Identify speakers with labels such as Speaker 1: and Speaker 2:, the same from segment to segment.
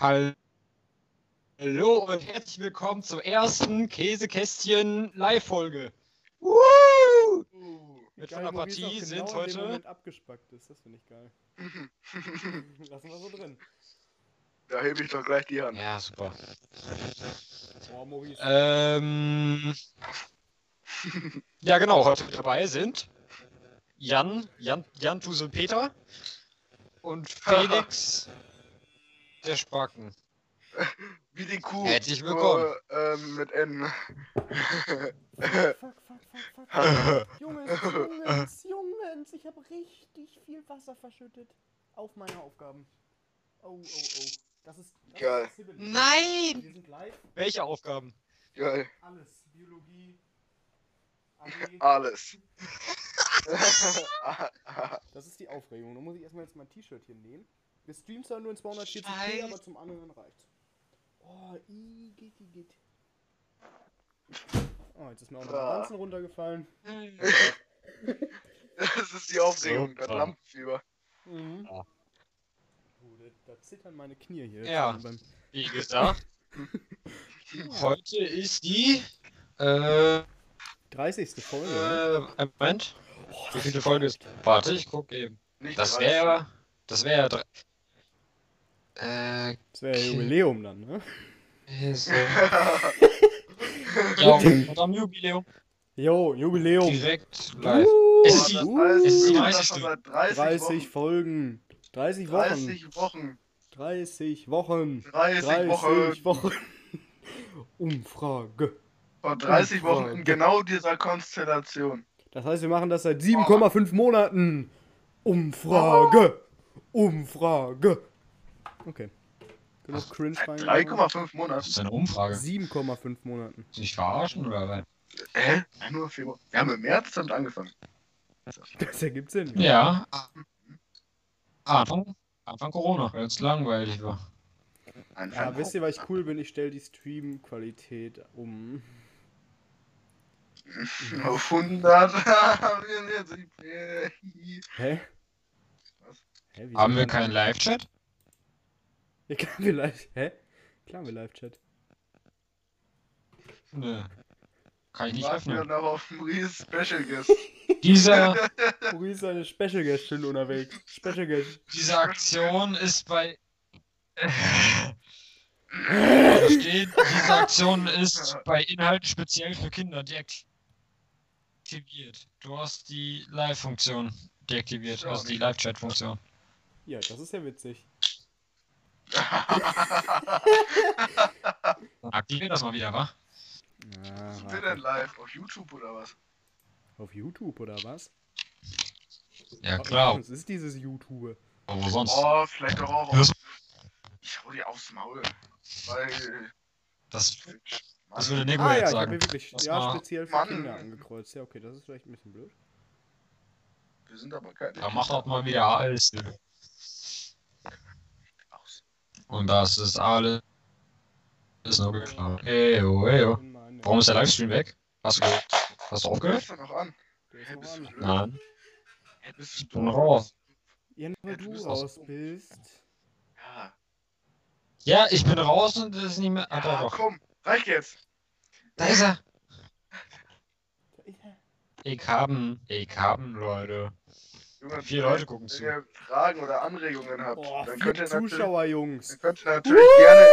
Speaker 1: Hallo und herzlich willkommen zur ersten Käsekästchen Live-Folge. Woo! Mit von der Partie sind
Speaker 2: genau in dem
Speaker 1: heute.
Speaker 2: Abgespackt ist. Das finde ich geil. Lassen wir so drin.
Speaker 3: Da hebe ich doch gleich die Hand.
Speaker 1: Ja, super.
Speaker 2: Oh, Maurice.
Speaker 1: Ähm. Ja, genau, heute mit dabei sind Jan, Jan, Jan Tusel Peter und Felix der Spacken.
Speaker 3: Wie die Kuh.
Speaker 1: Herzlich willkommen.
Speaker 3: Nur, ähm, mit N.
Speaker 2: fuck, fuck, fuck, fuck, fuck. Jungs, Jungs, Jungs, ich habe richtig viel Wasser verschüttet auf meine Aufgaben. Oh, oh, oh. Das ist. Das
Speaker 3: Geil.
Speaker 2: Ist.
Speaker 1: Nein!
Speaker 2: Wir sind live.
Speaker 1: Welche Aufgaben?
Speaker 3: Geil.
Speaker 2: Alles. Biologie. AG.
Speaker 3: Alles.
Speaker 2: Das ist die Aufregung. Da muss ich erstmal jetzt mein T-Shirt hier nehmen. Wir streamen zwar nur in 240p,
Speaker 1: Scheiße.
Speaker 2: aber zum anderen reicht's. Oh, geht, geht. Oh, jetzt ist mir auch noch
Speaker 3: Ah.
Speaker 2: ein Ganzen runtergefallen.
Speaker 3: das ist die Aufregung, das. Lampenfieber.
Speaker 2: Mhm.
Speaker 1: Ja.
Speaker 2: Oh, da, da zittern meine Knie hier.
Speaker 1: Ja.
Speaker 2: Beim,
Speaker 1: Wie gesagt, heute ist die. Äh,
Speaker 2: 30. Folge. ne?
Speaker 1: äh, Moment. Wie viele Folge ist. Warte, ich guck eben.
Speaker 3: Nicht
Speaker 1: Das
Speaker 3: 30.
Speaker 1: wäre. Das wäre. Äh.
Speaker 2: Das wäre ja Jubiläum dann, ne?
Speaker 1: Äh, ja, und am Jubiläum.
Speaker 2: Jo, Jubiläum.
Speaker 1: Direkt live.
Speaker 2: Uh,
Speaker 1: ist die-
Speaker 3: das
Speaker 2: uh,
Speaker 3: heißt,
Speaker 1: es ist die
Speaker 3: wir machen
Speaker 1: 30.
Speaker 3: das schon seit 30,
Speaker 2: 30
Speaker 3: Wochen.
Speaker 2: Folgen. 30 Wochen.
Speaker 3: 30 Wochen.
Speaker 2: 30 Wochen.
Speaker 3: 30,
Speaker 2: 30
Speaker 3: Wochen.
Speaker 2: Wochen. Umfrage.
Speaker 3: Vor 30 Wochen
Speaker 2: Umfrage.
Speaker 3: in genau dieser Konstellation.
Speaker 2: Das heißt, wir machen das seit 7,5 Monaten. Umfrage. Umfrage. Okay. Genug Cringe
Speaker 3: Seit
Speaker 2: rein.
Speaker 3: 3,5
Speaker 1: Das
Speaker 3: Monaten.
Speaker 1: ist eine Umfrage.
Speaker 2: 7,5 Monaten.
Speaker 1: Sich verarschen oder was?
Speaker 3: Hä? Nur Februar. Wir haben im März damit angefangen.
Speaker 2: Das ergibt Sinn.
Speaker 1: Ja. Anfang, Anfang Corona, weil es langweilig war.
Speaker 3: Anfang
Speaker 2: Ja, wisst ihr, was ich cool bin? Ich stelle die Stream-Qualität um.
Speaker 3: auf 100.
Speaker 2: Hä?
Speaker 3: Was?
Speaker 2: Hä,
Speaker 1: Haben wir keinen Live-Chat?
Speaker 2: Ja, klar, wir live. Hä? Klar, wir Live-Chat.
Speaker 1: Nö. Kann ich nicht
Speaker 3: Warten wir
Speaker 1: öffnen.
Speaker 3: noch auf Maurice Special Guest.
Speaker 1: Diese,
Speaker 2: Maurice ist eine Special Guest schon unterwegs. Special Guest.
Speaker 1: diese Aktion ist bei. Da steht, diese Aktion ist bei Inhalten speziell für Kinder deaktiviert. Du hast die Live-Funktion deaktiviert, also die Live-Chat-Funktion.
Speaker 2: Ja, das ist ja witzig.
Speaker 1: Aktivier das mal wieder, wa?
Speaker 2: Ja,
Speaker 3: Sind wir denn live? Auf YouTube oder was?
Speaker 2: Auf YouTube oder was?
Speaker 1: Ja, klar.
Speaker 2: Was ist dieses YouTube?
Speaker 1: Aber wo sonst?
Speaker 3: Oh, vielleicht doch auch auf. Ich hau dir aufs Maul. Weil.
Speaker 1: Das, das würde Nico
Speaker 2: Ah ja,
Speaker 1: jetzt
Speaker 2: ich habe
Speaker 1: sagen.
Speaker 2: mir wirklich
Speaker 1: Das
Speaker 2: ja, speziell für
Speaker 3: Mann.
Speaker 2: Kinder angekreuzt. Ja, okay, das ist vielleicht ein bisschen blöd.
Speaker 3: wir sind aber keine.
Speaker 1: Da macht auch mal wieder alles.
Speaker 3: Aus.
Speaker 1: Und das ist alles. Ist nur geklaut. Eyo, eyo.
Speaker 2: Nein,
Speaker 1: Warum ist der Livestream weg? Hast du, hast du aufgehört?
Speaker 3: doch noch an.
Speaker 1: Nein.
Speaker 3: Bist
Speaker 1: Ich bin raus.
Speaker 2: Ja, nur
Speaker 3: Ja,
Speaker 2: weil
Speaker 3: du
Speaker 2: raus bist.
Speaker 3: Ja,
Speaker 1: Ja, ich bin raus und das ist nicht mehr. Ah,
Speaker 3: ja komm. Reicht jetzt.
Speaker 1: Da ist er.
Speaker 2: Da ist er.
Speaker 1: Ich haben, ich haben, Leute.
Speaker 3: Junge,
Speaker 1: Vier Leute gucken zu.
Speaker 3: Wenn ihr Fragen oder Anregungen habt,
Speaker 2: Boah,
Speaker 3: dann könnt ihr natürlich,
Speaker 2: Zuschauer, Jungs.
Speaker 3: dann könnt ihr natürlich gerne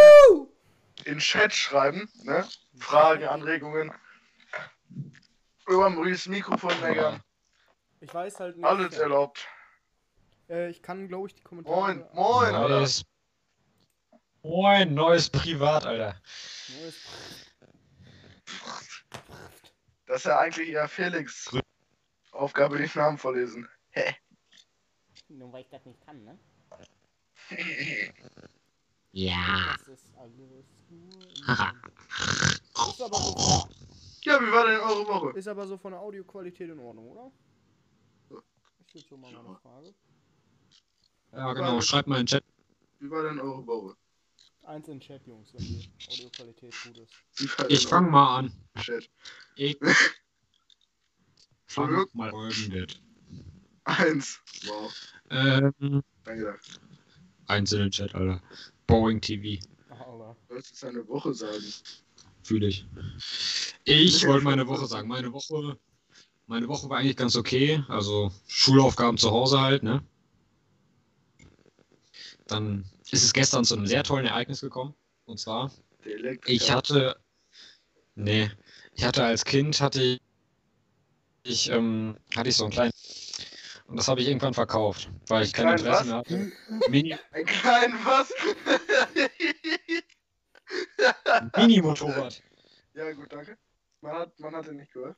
Speaker 3: in den Chat schreiben. Ne? Fragen, Anregungen. Über Maurice Mikrofon meckern.
Speaker 2: Ich weiß halt nicht.
Speaker 3: Alles erlaubt.
Speaker 2: Äh, ich kann, glaube ich, die Kommentare.
Speaker 3: Moin, moin, Alter.
Speaker 1: Neues. Moin, neues Privat, Alter.
Speaker 2: Neues
Speaker 3: Das ist ja eigentlich eher Felix Aufgabe, den Namen vorlesen.
Speaker 2: Nur weil ich das nicht kann, ne?
Speaker 1: Ja.
Speaker 2: Das ist alles nur. ist, aber so,
Speaker 3: ja, wie war denn eure Woche?
Speaker 2: ist aber so von der Audioqualität in Ordnung, oder? Das ist so mal meine Frage.
Speaker 1: Ja, genau. Schreibt mal in den Chat.
Speaker 3: Wie war denn eure Woche?
Speaker 2: Eins in Chat, Jungs, wenn die Audioqualität gut ist.
Speaker 1: Ich fang mal an.
Speaker 3: Chat.
Speaker 1: Ich fang mal folgendes.
Speaker 3: Eins. Wow.
Speaker 1: Ähm,
Speaker 3: Danke.
Speaker 1: eins in den Chat, Alter. Boeing TV.
Speaker 2: Alter.
Speaker 3: Sollst jetzt eine Woche sagen.
Speaker 1: Fühle ich. Ich wollte meine Woche sagen. Meine Woche, meine Woche war eigentlich ganz okay. Also Schulaufgaben zu Hause halt, ne? Dann ist es gestern zu einem sehr tollen Ereignis gekommen. Und zwar, ich hatte. Nee, ich hatte als Kind hatte ich, ich ähm, hatte ich so einen kleinen. Und das habe ich irgendwann verkauft, weil ich kein Interesse
Speaker 3: was?
Speaker 1: mehr hatte. Mini,
Speaker 3: Ein kleinen was?
Speaker 1: Mini-Motorrad.
Speaker 3: ja, gut, danke. Man hat, man hat ihn nicht gehört.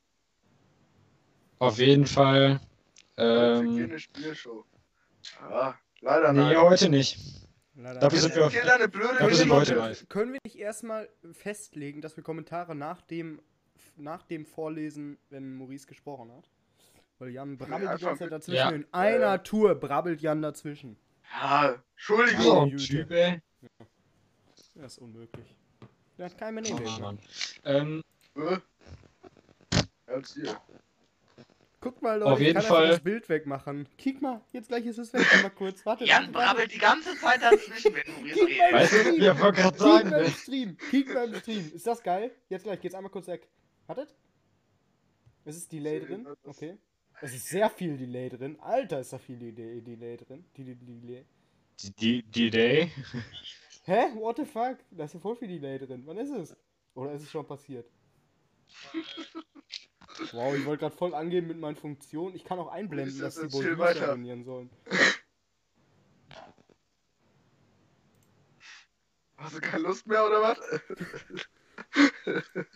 Speaker 1: Auf jeden Fall. Ähm,
Speaker 3: Spielshow. Ja, leider
Speaker 1: nee,
Speaker 3: nein.
Speaker 1: heute nicht.
Speaker 2: Leider
Speaker 1: Dafür
Speaker 2: nicht.
Speaker 1: sind wir auf- Dafür sind wir heute
Speaker 3: Geschichte.
Speaker 1: live.
Speaker 2: Können wir nicht erstmal festlegen, dass wir Kommentare nach dem, nach dem vorlesen, wenn Maurice gesprochen hat? Weil Jan brabbelt die
Speaker 3: einfach
Speaker 2: ganze Zeit dazwischen.
Speaker 1: Ja.
Speaker 2: In einer Tour brabbelt Jan dazwischen.
Speaker 3: Ja, Entschuldigung.
Speaker 1: Typ, ey.
Speaker 2: Das ist unmöglich. Der hat kein
Speaker 1: Oh,
Speaker 2: Benehmung.
Speaker 1: Mann. Ähm,
Speaker 3: Äh? Als ihr.
Speaker 2: Guck mal, Leute,
Speaker 1: Auf jeden
Speaker 2: ich kann
Speaker 1: Fall-
Speaker 2: das Bild wegmachen. Kick mal, jetzt gleich ist es weg. Mal kurz, warte.
Speaker 3: Jan brabbelt die ganze Zeit dazwischen, wenn du
Speaker 2: Kick mal im
Speaker 1: Weißt du,
Speaker 2: Stream.
Speaker 1: ich wollte gerade
Speaker 2: Kick
Speaker 1: sagen,
Speaker 2: mal im
Speaker 1: ne?
Speaker 2: Stream. Kick mal im Stream. Ist das geil? Jetzt gleich, geht's einmal kurz weg. Wartet. Es ist Delay drin. Okay. Es ist sehr viel Delay drin. Alter, ist da viel Delay, Delay drin. Die- die- Delay.
Speaker 1: Die, die Day.
Speaker 2: Hä? What the fuck? Da ist ja voll viel Delay drin. Wann ist es? Oder ist es schon passiert? Wow, ich wollte gerade voll angeben mit meinen Funktionen. Ich kann auch einblenden,
Speaker 3: Ist
Speaker 2: dass
Speaker 3: das
Speaker 2: die
Speaker 3: weiter?
Speaker 2: abonnieren sollen.
Speaker 3: Hast du keine Lust mehr oder was?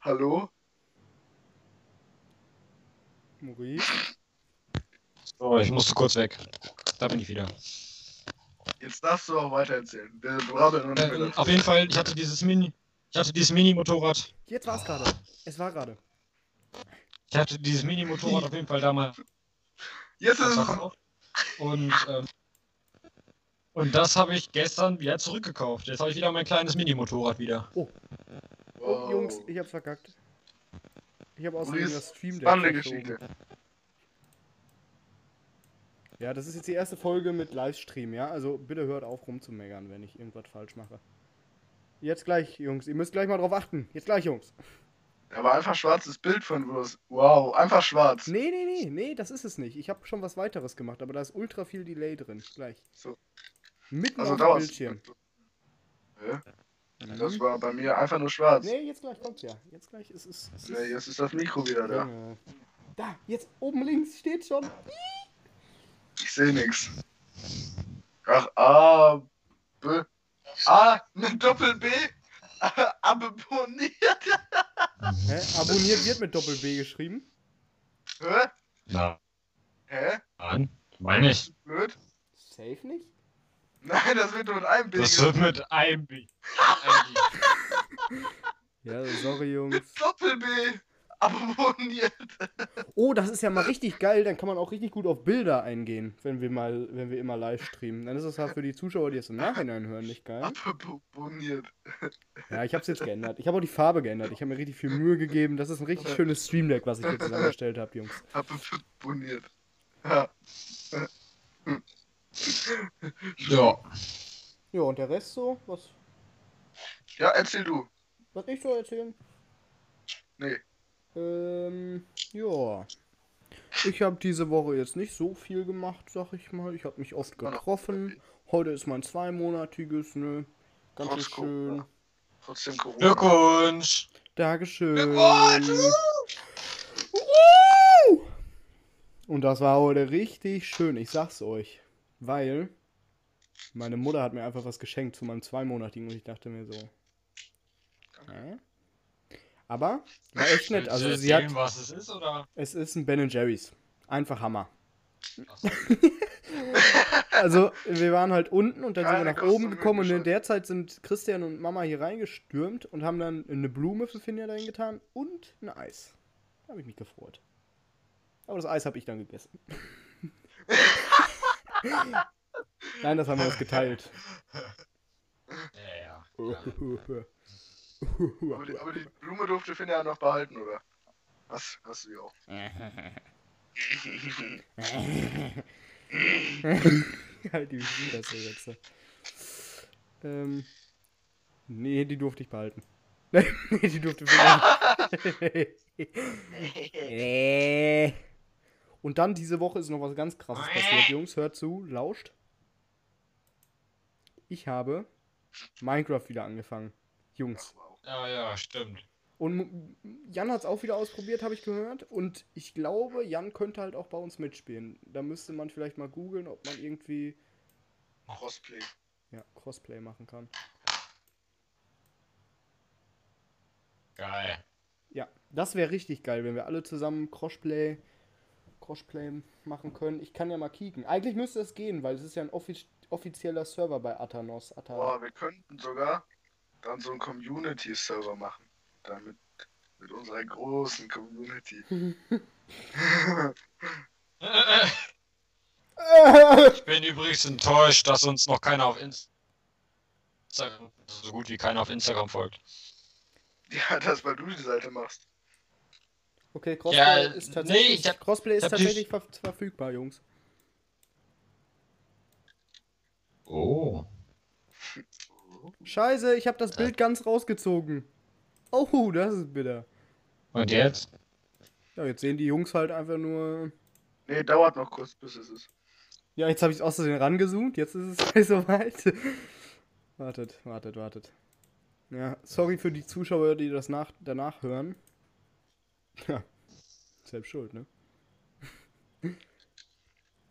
Speaker 3: Hallo?
Speaker 2: Maurice?
Speaker 1: So, ich musste kurz weg. Da bin ich wieder.
Speaker 3: Jetzt darfst du auch weiter erzählen. Wir brabbeln und
Speaker 1: Ähm, auf jeden Fall, ich hatte dieses Mini. Ich hatte dieses Mini-Motorrad.
Speaker 2: Jetzt war's gerade. Es war gerade.
Speaker 1: Ich hatte dieses Mini-Motorrad auf jeden Fall damals
Speaker 3: Jetzt ist es.
Speaker 1: Und, ähm, und das habe ich gestern wieder zurückgekauft. Jetzt habe ich wieder mein kleines Mini-Motorrad wieder.
Speaker 2: Oh,
Speaker 3: Wow.
Speaker 2: Jungs, ich hab's verkackt. Ich habe außerdem das Stream Deck
Speaker 3: Spannende. Geschichte.
Speaker 2: Ja, das ist jetzt die erste Folge mit Livestream, ja? Also bitte hört auf rumzumeckern, wenn ich irgendwas falsch mache. Jetzt gleich, Jungs. Ihr müsst gleich mal drauf achten. Jetzt gleich, Jungs.
Speaker 3: Aber einfach schwarzes Bild von Wurst. Wow, einfach schwarz.
Speaker 2: Nee, nee, nee, nee, das ist es nicht. Ich habe schon was weiteres gemacht, aber da ist ultra viel Delay drin. Gleich.
Speaker 3: So.
Speaker 2: Mitten
Speaker 3: Also
Speaker 2: auf dem Bildschirm.
Speaker 3: Das war bei mir einfach nur schwarz.
Speaker 2: Nee, jetzt gleich kommt's ja. Jetzt gleich ist es. es
Speaker 3: Nee, jetzt ist das Mikro wieder da.
Speaker 2: Junge. Da, jetzt oben links steht schon.
Speaker 3: Ich sehe nichts. Ach, A, B. A, mit Doppel B. Abonniert.
Speaker 2: Hä? Abonniert wird mit Doppel B geschrieben.
Speaker 3: Hä?
Speaker 1: Na,
Speaker 3: Hä?
Speaker 1: nein, meine ich.
Speaker 3: Blöd?
Speaker 2: Safe nicht?
Speaker 3: Nein, das wird nur mit einem B.
Speaker 1: Das wird mit einem B.
Speaker 2: Ja, sorry, Jungs.
Speaker 3: Doppel B. Abonniert.
Speaker 2: Oh, das ist ja mal richtig geil. Dann kann man auch richtig gut auf Bilder eingehen, wenn wir mal, wenn wir immer live streamen. Dann ist es halt für die Zuschauer, die es im Nachhinein hören, nicht geil.
Speaker 3: Abonniert.
Speaker 2: Ja, ich hab's jetzt geändert. Ich habe auch die Farbe geändert. Ich habe mir richtig viel Mühe gegeben. Das ist ein richtig schönes Stream Deck, was ich hier zusammengestellt habe, Jungs.
Speaker 3: Abonniert. Ja.
Speaker 1: Ja.
Speaker 2: Ja, und der Rest so? Was,
Speaker 3: Ja, erzähl du.
Speaker 2: was ich so erzählen?
Speaker 3: Nee.
Speaker 2: Ähm, ja. Ich habe diese Woche jetzt nicht so viel gemacht, sag ich mal. Ich habe mich oft getroffen. Heute ist mein zweimonatiges, ne? Ganz
Speaker 3: Trotz
Speaker 2: schön.
Speaker 3: Corona. Trotzdem Corona.
Speaker 1: Glückwunsch.
Speaker 2: Dankeschön.
Speaker 3: Glückwunsch!
Speaker 2: Und das war heute richtig schön, ich sag's euch. Weil meine Mutter hat mir einfach was geschenkt zu meinem zweimonatigen und ich dachte mir so. Hä? Aber war echt nett. Also sie hat.
Speaker 1: was es ist, oder?
Speaker 2: Es ist ein Ben Jerry's. Einfach Hammer.
Speaker 1: Achso.
Speaker 2: Also, wir waren halt unten und dann sind wir nach oben gekommen und in der Zeit sind Christian und Mama hier reingestürmt und haben dann eine Blume für Finja dahin getan und ein Eis. Da habe ich mich gefreut. Aber das Eis habe ich dann gegessen. Nein, das haben wir uns geteilt.
Speaker 1: Ja, ja.
Speaker 3: Aber die, aber die Blume durfte Finn ja noch behalten, oder? Was? Hast du ja auch.
Speaker 2: halt die Fresse jetzt. Ähm. Nee, die durfte ich behalten. nee, die durfte ich Nee. Und dann diese Woche ist noch was ganz krasses passiert, Jungs. Hört zu, lauscht. Ich habe Minecraft wieder angefangen. Jungs.
Speaker 1: Ja, ja, stimmt.
Speaker 2: Und Jan hat es auch wieder ausprobiert, habe ich gehört. Und ich glaube, Jan könnte halt auch bei uns mitspielen. Da müsste man vielleicht mal googeln, ob man irgendwie
Speaker 3: Crossplay.
Speaker 2: ja, Crossplay machen kann.
Speaker 1: Geil.
Speaker 2: Ja, das wäre richtig geil, wenn wir alle zusammen Crossplay, Crossplay machen können. Ich kann ja mal kicken. Eigentlich müsste es gehen, weil es ist ja ein offiz offizieller Server bei Athanos. Atha
Speaker 3: Boah, wir könnten sogar dann so einen Community-Server machen. Damit mit unserer großen Community.
Speaker 1: Ich bin übrigens enttäuscht, dass uns noch keiner auf Inst- Instagram, so gut wie keiner auf Instagram folgt.
Speaker 3: Ja, das, weil du die Seite machst.
Speaker 2: Okay, Crossplay
Speaker 1: Ja,
Speaker 2: ist tatsächlich,
Speaker 1: nee, ich hab-
Speaker 2: Crossplay ist tatsächlich ver verfügbar, Jungs.
Speaker 1: Oh.
Speaker 2: Scheiße, ich habe das Bild ganz rausgezogen. Oh, das ist bitter.
Speaker 1: Und jetzt?
Speaker 2: Ja, jetzt sehen die Jungs halt einfach nur.
Speaker 3: Nee, dauert noch kurz, bis es ist.
Speaker 2: Ja, jetzt habe ich es aus Versehen rangezoomt. Jetzt ist es soweit. wartet, wartet, wartet. Ja, sorry für die Zuschauer, die das nach danach hören. Ja, selbst schuld, ne?
Speaker 1: Hm.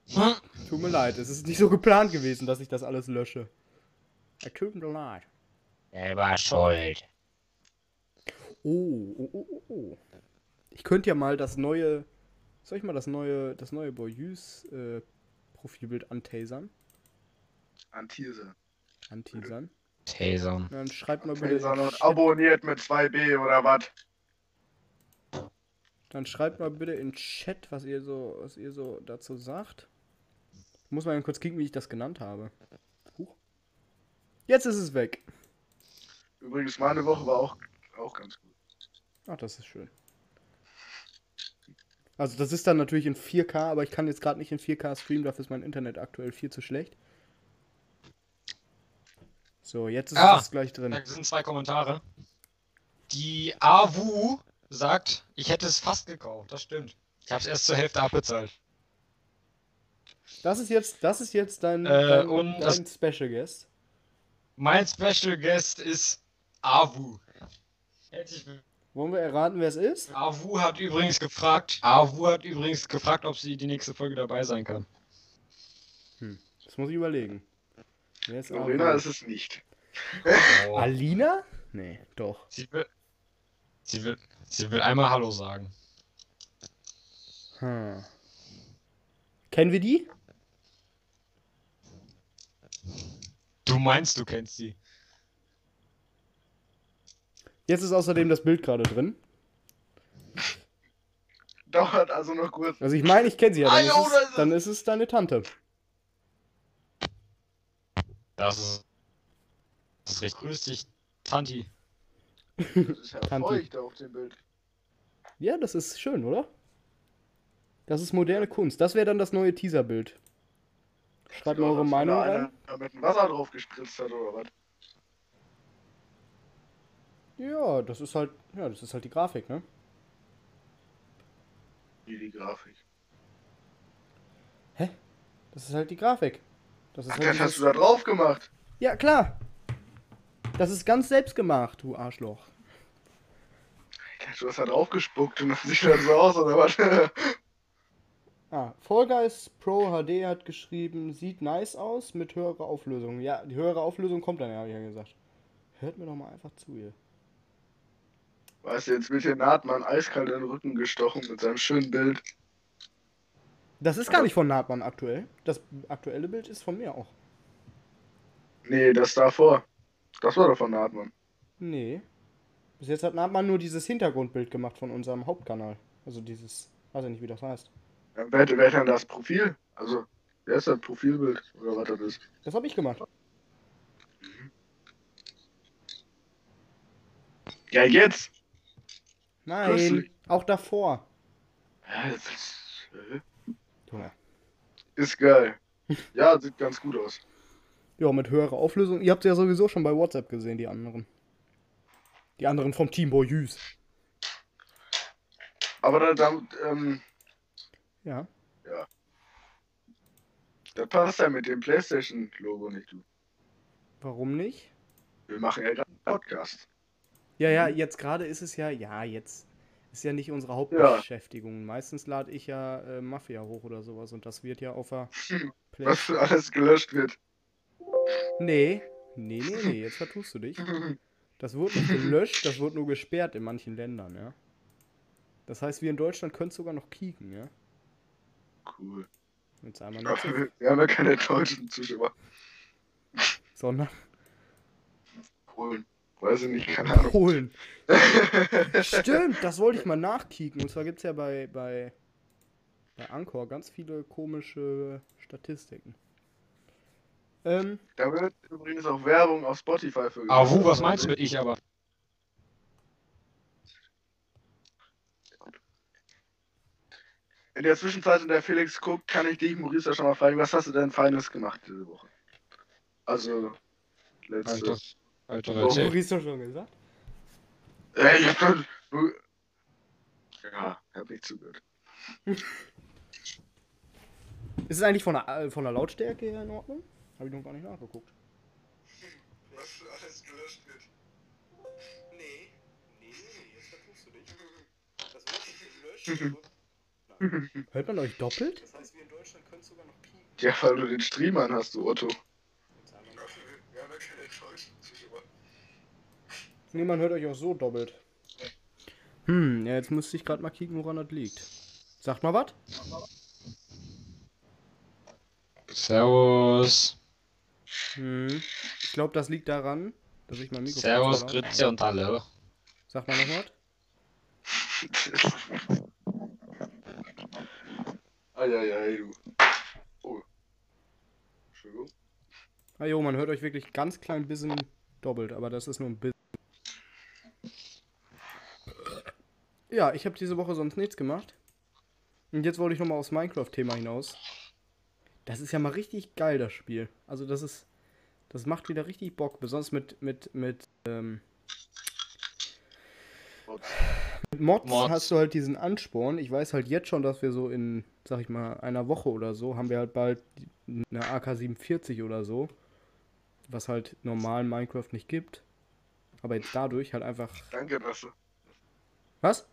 Speaker 2: Tut mir leid, es ist nicht so geplant gewesen, dass ich das alles lösche. Ja, tut mir leid.
Speaker 1: Selber schuld.
Speaker 2: Oh, oh, oh, oh, oh. Ich könnte ja mal das neue. Soll ich mal das neue, das neue Boyus äh, Profilbild antasern?
Speaker 3: Antise.
Speaker 2: Anteasern?
Speaker 1: Tasern.
Speaker 2: Dann schreibt mal bitte.
Speaker 3: Und abonniert mit 2B oder was?
Speaker 2: Dann schreibt mal bitte in Chat, was ihr so, was ihr so dazu sagt. Ich muss mal kurz kicken, wie ich das genannt habe. Huch. Jetzt ist es weg.
Speaker 3: Übrigens, meine Woche war auch, auch ganz gut.
Speaker 2: Ach, das ist schön. Also das ist dann natürlich in 4K, aber ich kann jetzt gerade nicht in 4K streamen, dafür ist mein Internet aktuell viel zu schlecht. So, jetzt ist
Speaker 1: Ah.
Speaker 2: es gleich drin.
Speaker 1: Da sind zwei Kommentare. Die AWU sagt, ich hätte es fast gekauft. Das stimmt. Ich habe es erst zur Hälfte abbezahlt.
Speaker 2: Das ist jetzt, das ist jetzt dein,
Speaker 1: Äh,
Speaker 2: dein,
Speaker 1: und
Speaker 2: dein
Speaker 1: das-
Speaker 2: Special Guest.
Speaker 1: Mein Special Guest ist ich
Speaker 2: Wollen wir erraten, wer es ist?
Speaker 1: AWU hat übrigens gefragt, AWU hat übrigens gefragt, ob sie die nächste Folge dabei sein kann.
Speaker 2: Das muss ich überlegen. Wer ist
Speaker 3: Lorena
Speaker 2: Alina?
Speaker 3: ist es nicht.
Speaker 1: Oh.
Speaker 2: Alina? Nee, doch.
Speaker 1: Sie will, sie will, sie will einmal Hallo sagen.
Speaker 2: Hm. Kennen wir die?
Speaker 1: Du meinst, du kennst sie.
Speaker 2: Jetzt ist außerdem das Bild gerade drin.
Speaker 3: Dauert also noch kurz.
Speaker 2: Also ich meine, ich kenne sie ja.
Speaker 3: Ah,
Speaker 2: Dann, es,
Speaker 3: ist es.
Speaker 2: dann ist es deine Tante.
Speaker 1: Das ist. Das ist richtig. Grüß dich, Tanti.
Speaker 3: Das ist ja feucht auf dem Bild.
Speaker 2: Ja, das ist schön, oder? Das ist moderne Kunst. Das wäre dann das neue Teaserbild. Schreibt mal eure Meinung rein.
Speaker 3: mit dem Wasser drauf gespritzt hat oder was?
Speaker 2: Ja, das ist halt, ja, das ist halt die Grafik, ne?
Speaker 3: Wie die Grafik.
Speaker 2: Das ist halt die Grafik. Das ist
Speaker 3: Ach,
Speaker 2: halt
Speaker 3: das hast du da drauf gemacht.
Speaker 2: Ja, klar. Das ist ganz selbst gemacht, du Arschloch.
Speaker 3: Du hast da drauf gespuckt und das sieht dann so aus, oder was?
Speaker 2: Ah, Fall Guys Pro HD hat geschrieben, sieht nice aus mit höherer Auflösung. Ja, die höhere Auflösung kommt dann, ja, habe ich ja gesagt. Hört mir doch mal einfach zu, ihr.
Speaker 3: weißt du, jetzt wird hier Nahtmann eiskalt in den Rücken gestochen mit seinem schönen Bild.
Speaker 2: Das ist gar nicht von Nahtmann aktuell. Das aktuelle Bild ist von mir auch.
Speaker 3: Nee, das davor. Das war doch von Nahtmann.
Speaker 2: Nee. Bis jetzt hat Nahtmann nur dieses Hintergrundbild gemacht von unserem Hauptkanal. Also dieses, weiß ich nicht, wie das heißt.
Speaker 3: Ja, wer, wer hat denn das Profil? Also, wer ist das Profilbild? Oder was das ist?
Speaker 2: Das habe ich gemacht.
Speaker 3: Ja, jetzt!
Speaker 2: Nein,
Speaker 3: Lustig.
Speaker 2: auch davor.
Speaker 3: Ja, das ist, äh, ist geil. Ja, sieht ganz gut aus.
Speaker 2: Ja, mit höherer Auflösung. Ihr habt ja sowieso schon bei WhatsApp gesehen, die anderen. Die anderen vom Team Boyus.
Speaker 3: Aber da, da, ähm,
Speaker 2: Ja.
Speaker 3: das passt ja mit dem PlayStation-Logo nicht, du.
Speaker 2: Warum nicht?
Speaker 3: Wir machen ja gerade einen Podcast.
Speaker 2: Ja, ja, jetzt gerade ist es ja, ja, jetzt ist ja nicht unsere Hauptbeschäftigung. Meistens lade ich ja äh, Mafia hoch oder sowas und das wird ja auf der Play.
Speaker 3: Was alles gelöscht wird.
Speaker 2: Nee, nee, nee, nee, jetzt vertust du dich. Das wurde nicht gelöscht, das wurde nur gesperrt in manchen Ländern, ja. Das heißt, wir in Deutschland können sogar noch kicken, ja.
Speaker 3: Cool.
Speaker 2: Jetzt einmal
Speaker 3: Aber wir haben ja keine deutschen Zuschauer.
Speaker 2: sondern
Speaker 3: Polen. Weiß ich nicht, keine Ahnung.
Speaker 2: Polen. Stimmt, das wollte ich mal nachkicken. Und zwar gibt es ja bei, bei, bei Anchor ganz viele komische Statistiken. Ähm,
Speaker 3: Da wird übrigens auch Werbung auf Spotify für
Speaker 1: Aber Wu, was meinst du mit ich aber?
Speaker 3: In der Zwischenzeit, in der Felix guckt, kann ich dich, Maurice, ja schon mal fragen, was hast du denn Feines gemacht diese Woche? Also, letzte.
Speaker 1: Alter, Alter, erzähl.
Speaker 2: Maurice doch schon gesagt.
Speaker 3: Ey, ich hab nur... Ja, hab nicht zugehört.
Speaker 2: Ist es eigentlich von der, äh, von der Lautstärke her in Ordnung? Habe ich noch gar nicht nachgeguckt.
Speaker 3: Was alles gelöscht wird.
Speaker 2: Nee, nee, nee, jetzt vertust du dich. Das wird nicht gelöscht. Hört man euch doppelt? Das heißt, wir in Deutschland können sogar noch kicken.
Speaker 3: Ja, weil du den Stream an hast, du Otto. Wir haben ja keine deutschen Zuschauer.
Speaker 2: Nee, man hört euch auch so doppelt. Hm, ja, jetzt müsste ich gerade mal kicken, woran das liegt. Sagt mal was?
Speaker 1: Servus.
Speaker 2: Hm. Ich glaube, das liegt daran, dass ich mein Mikrofon.
Speaker 1: Servus. Grüße und alle.
Speaker 2: Sag mal noch was.
Speaker 3: Eieiei, du. Oh. Entschuldigung.
Speaker 2: Ah jo, man hört euch wirklich ganz klein bisschen doppelt, aber das ist nur ein bisschen. Ja, ich habe diese Woche sonst nichts gemacht. Und jetzt wollte ich nochmal aufs Minecraft-Thema hinaus. Das ist ja mal richtig geil, das Spiel. Also das ist. Das macht wieder richtig Bock. Besonders mit, mit, mit, ähm, mit Mods,
Speaker 1: Mods.
Speaker 2: hast du halt diesen Ansporn. Ich weiß halt jetzt schon, dass wir so in, sag ich mal, einer Woche oder so, haben wir halt bald eine AK-47 oder so. Was halt normal in Minecraft nicht gibt. Aber jetzt dadurch halt einfach.
Speaker 3: Danke, Rasse.
Speaker 2: Was?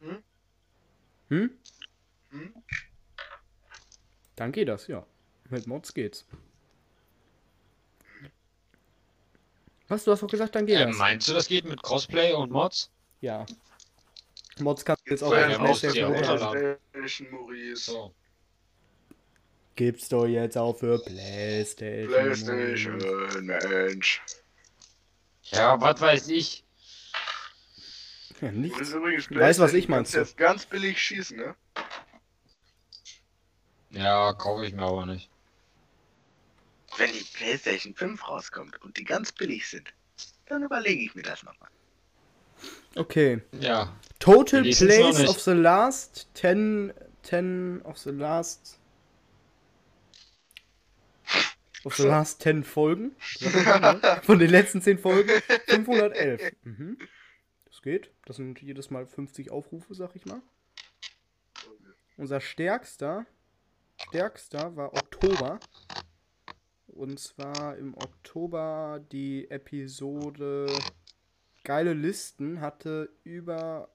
Speaker 3: Hm?
Speaker 2: Hm?
Speaker 3: Hm?
Speaker 2: Dann geht das, ja. Mit Mods geht's. Was? Du hast doch gesagt, dann geht
Speaker 1: Äh,
Speaker 2: das.
Speaker 1: meinst du, das geht mit Crossplay und Mods?
Speaker 2: Ja. Mods kannst du jetzt auch auf PlayStation
Speaker 3: Maurice.
Speaker 1: So.
Speaker 2: Gibt's doch jetzt auch für PlayStation.
Speaker 3: PlayStation, Mensch.
Speaker 1: Ja, was weiß ich.
Speaker 2: Ja,
Speaker 3: Das
Speaker 2: nichts.
Speaker 3: ist übrigens
Speaker 2: Du weißt, was ich meinst
Speaker 3: kannst jetzt ganz billig schießen, ne?
Speaker 1: Ja, kaufe ich mir aber nicht.
Speaker 3: Wenn die PlayStation 5 rauskommt und die ganz billig sind, dann überlege ich mir das nochmal.
Speaker 2: Okay.
Speaker 1: Ja.
Speaker 2: Total Plays of the last 10, 10 of the last of the last 10 Folgen. Von den letzten 10 Folgen 511. Mhm. Das geht. Das sind jedes Mal 50 Aufrufe, sag ich mal. Unser stärkster, stärkster war Oktober. Und zwar im Oktober die Episode Geile Listen hatte über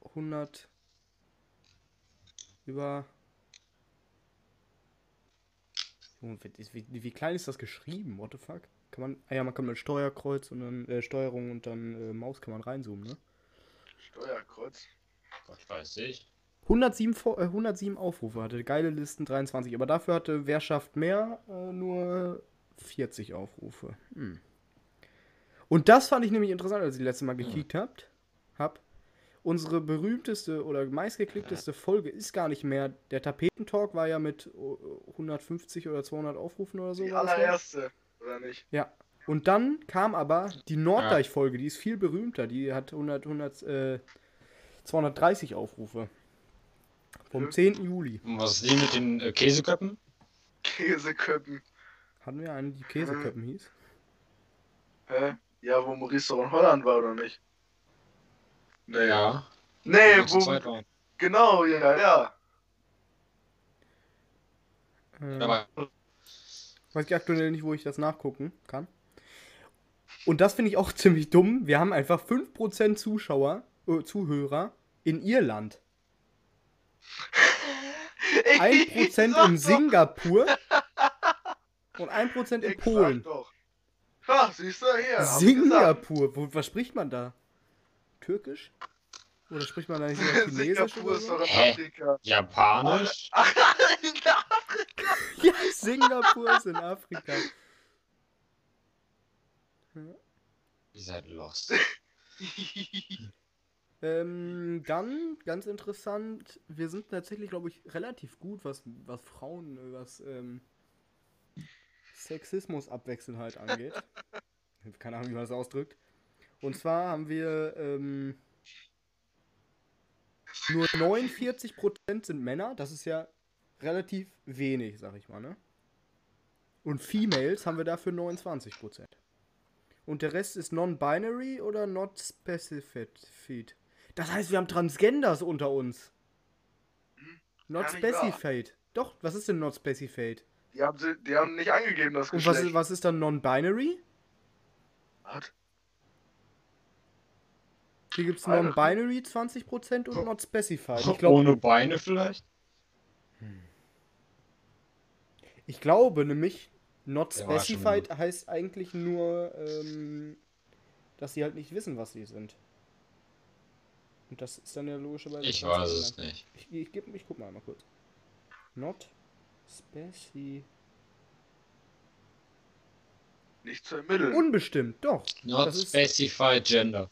Speaker 2: 100 über Junge, wie, wie, wie klein ist das geschrieben? What the fuck? Kann man ah ja, man kann mit Steuerkreuz und dann äh, Steuerung und dann äh, Maus kann man reinzoomen, ne?
Speaker 3: Steuerkreuz.
Speaker 1: Was weiß ich.
Speaker 2: 107, Fo- äh, 107 Aufrufe hatte, geile Listen 23, aber dafür hatte Wer schafft mehr äh, nur 40 Aufrufe. Hm. Und das fand ich nämlich interessant, als ich das letzte Mal gekickt habt, hab. Unsere berühmteste oder meistgeklickteste Folge ist gar nicht mehr. Der Tapetentalk war ja mit äh, 150 oder 200 Aufrufen oder so.
Speaker 3: Die allererste, oder nicht?
Speaker 2: Ja. Und dann kam aber die Norddeich-Folge, die ist viel berühmter. Die hat 100, 100, äh, 230 Aufrufe. Vom
Speaker 3: Ja.
Speaker 2: 10. Juli.
Speaker 1: Und was ist die mit den äh, Käseköppen?
Speaker 3: Käseköppen.
Speaker 2: Hatten wir einen, die Käseköppen hieß?
Speaker 3: Hä? Ja, wo Maurice doch in Holland war, oder nicht? Nee.
Speaker 1: Ja.
Speaker 3: Nee, wo.
Speaker 1: waren.
Speaker 3: Genau, ja, ja.
Speaker 2: Äh,
Speaker 1: Aber
Speaker 2: weiß ich aktuell nicht, wo ich das nachgucken kann. Und das finde ich auch ziemlich dumm. Wir haben einfach 5% Zuschauer, äh, Zuhörer in Irland. 1%
Speaker 3: sag
Speaker 2: in Singapur und 1% in
Speaker 3: ich
Speaker 2: Polen.
Speaker 3: Ach, siehst du, gesagt.
Speaker 2: Singapur, wo, was spricht man da? Türkisch? Oder spricht man da nicht Chinesisch
Speaker 3: Singapur ist doch in? Afrika.
Speaker 1: Japanisch?
Speaker 3: Ach,
Speaker 2: Ja, Singapur ist in Afrika.
Speaker 1: Ihr seid lost.
Speaker 2: Ähm, dann, ganz interessant, wir sind tatsächlich, glaube ich, relativ gut, was, was Frauen, äh, was ähm, Sexismus abwechseln angeht. Keine Ahnung, wie man das ausdrückt. Und zwar haben wir ähm, nur 49% sind Männer, das ist ja relativ wenig, sag ich mal, ne? Und Females haben wir dafür 29%. Und der Rest ist non-binary oder not specified? Das heißt, wir haben Transgenders unter uns. Not
Speaker 3: Gar nicht wahr.
Speaker 2: specified. Doch, was ist denn not specified?
Speaker 3: Die haben, sie, die haben nicht angegeben, das
Speaker 2: Und was
Speaker 3: Geschlecht.
Speaker 2: ist, was ist dann non-binary?
Speaker 3: Was?
Speaker 2: Hier gibt es non-binary 20% und not specified. Ich, glaub,
Speaker 1: Ohne Beine vielleicht?
Speaker 2: ich glaube nämlich, not
Speaker 1: schon
Speaker 2: specified heißt eigentlich nur, ähm, dass sie halt nicht wissen, was sie sind. Und das ist dann ja logischerweise.
Speaker 1: Ich weiß es nicht.
Speaker 2: Ich, ich, geb- ich guck mal einmal kurz. Not specified.
Speaker 3: Nicht zu ermitteln.
Speaker 2: Unbestimmt, doch.
Speaker 1: Not
Speaker 2: Das ist-
Speaker 1: specified gender.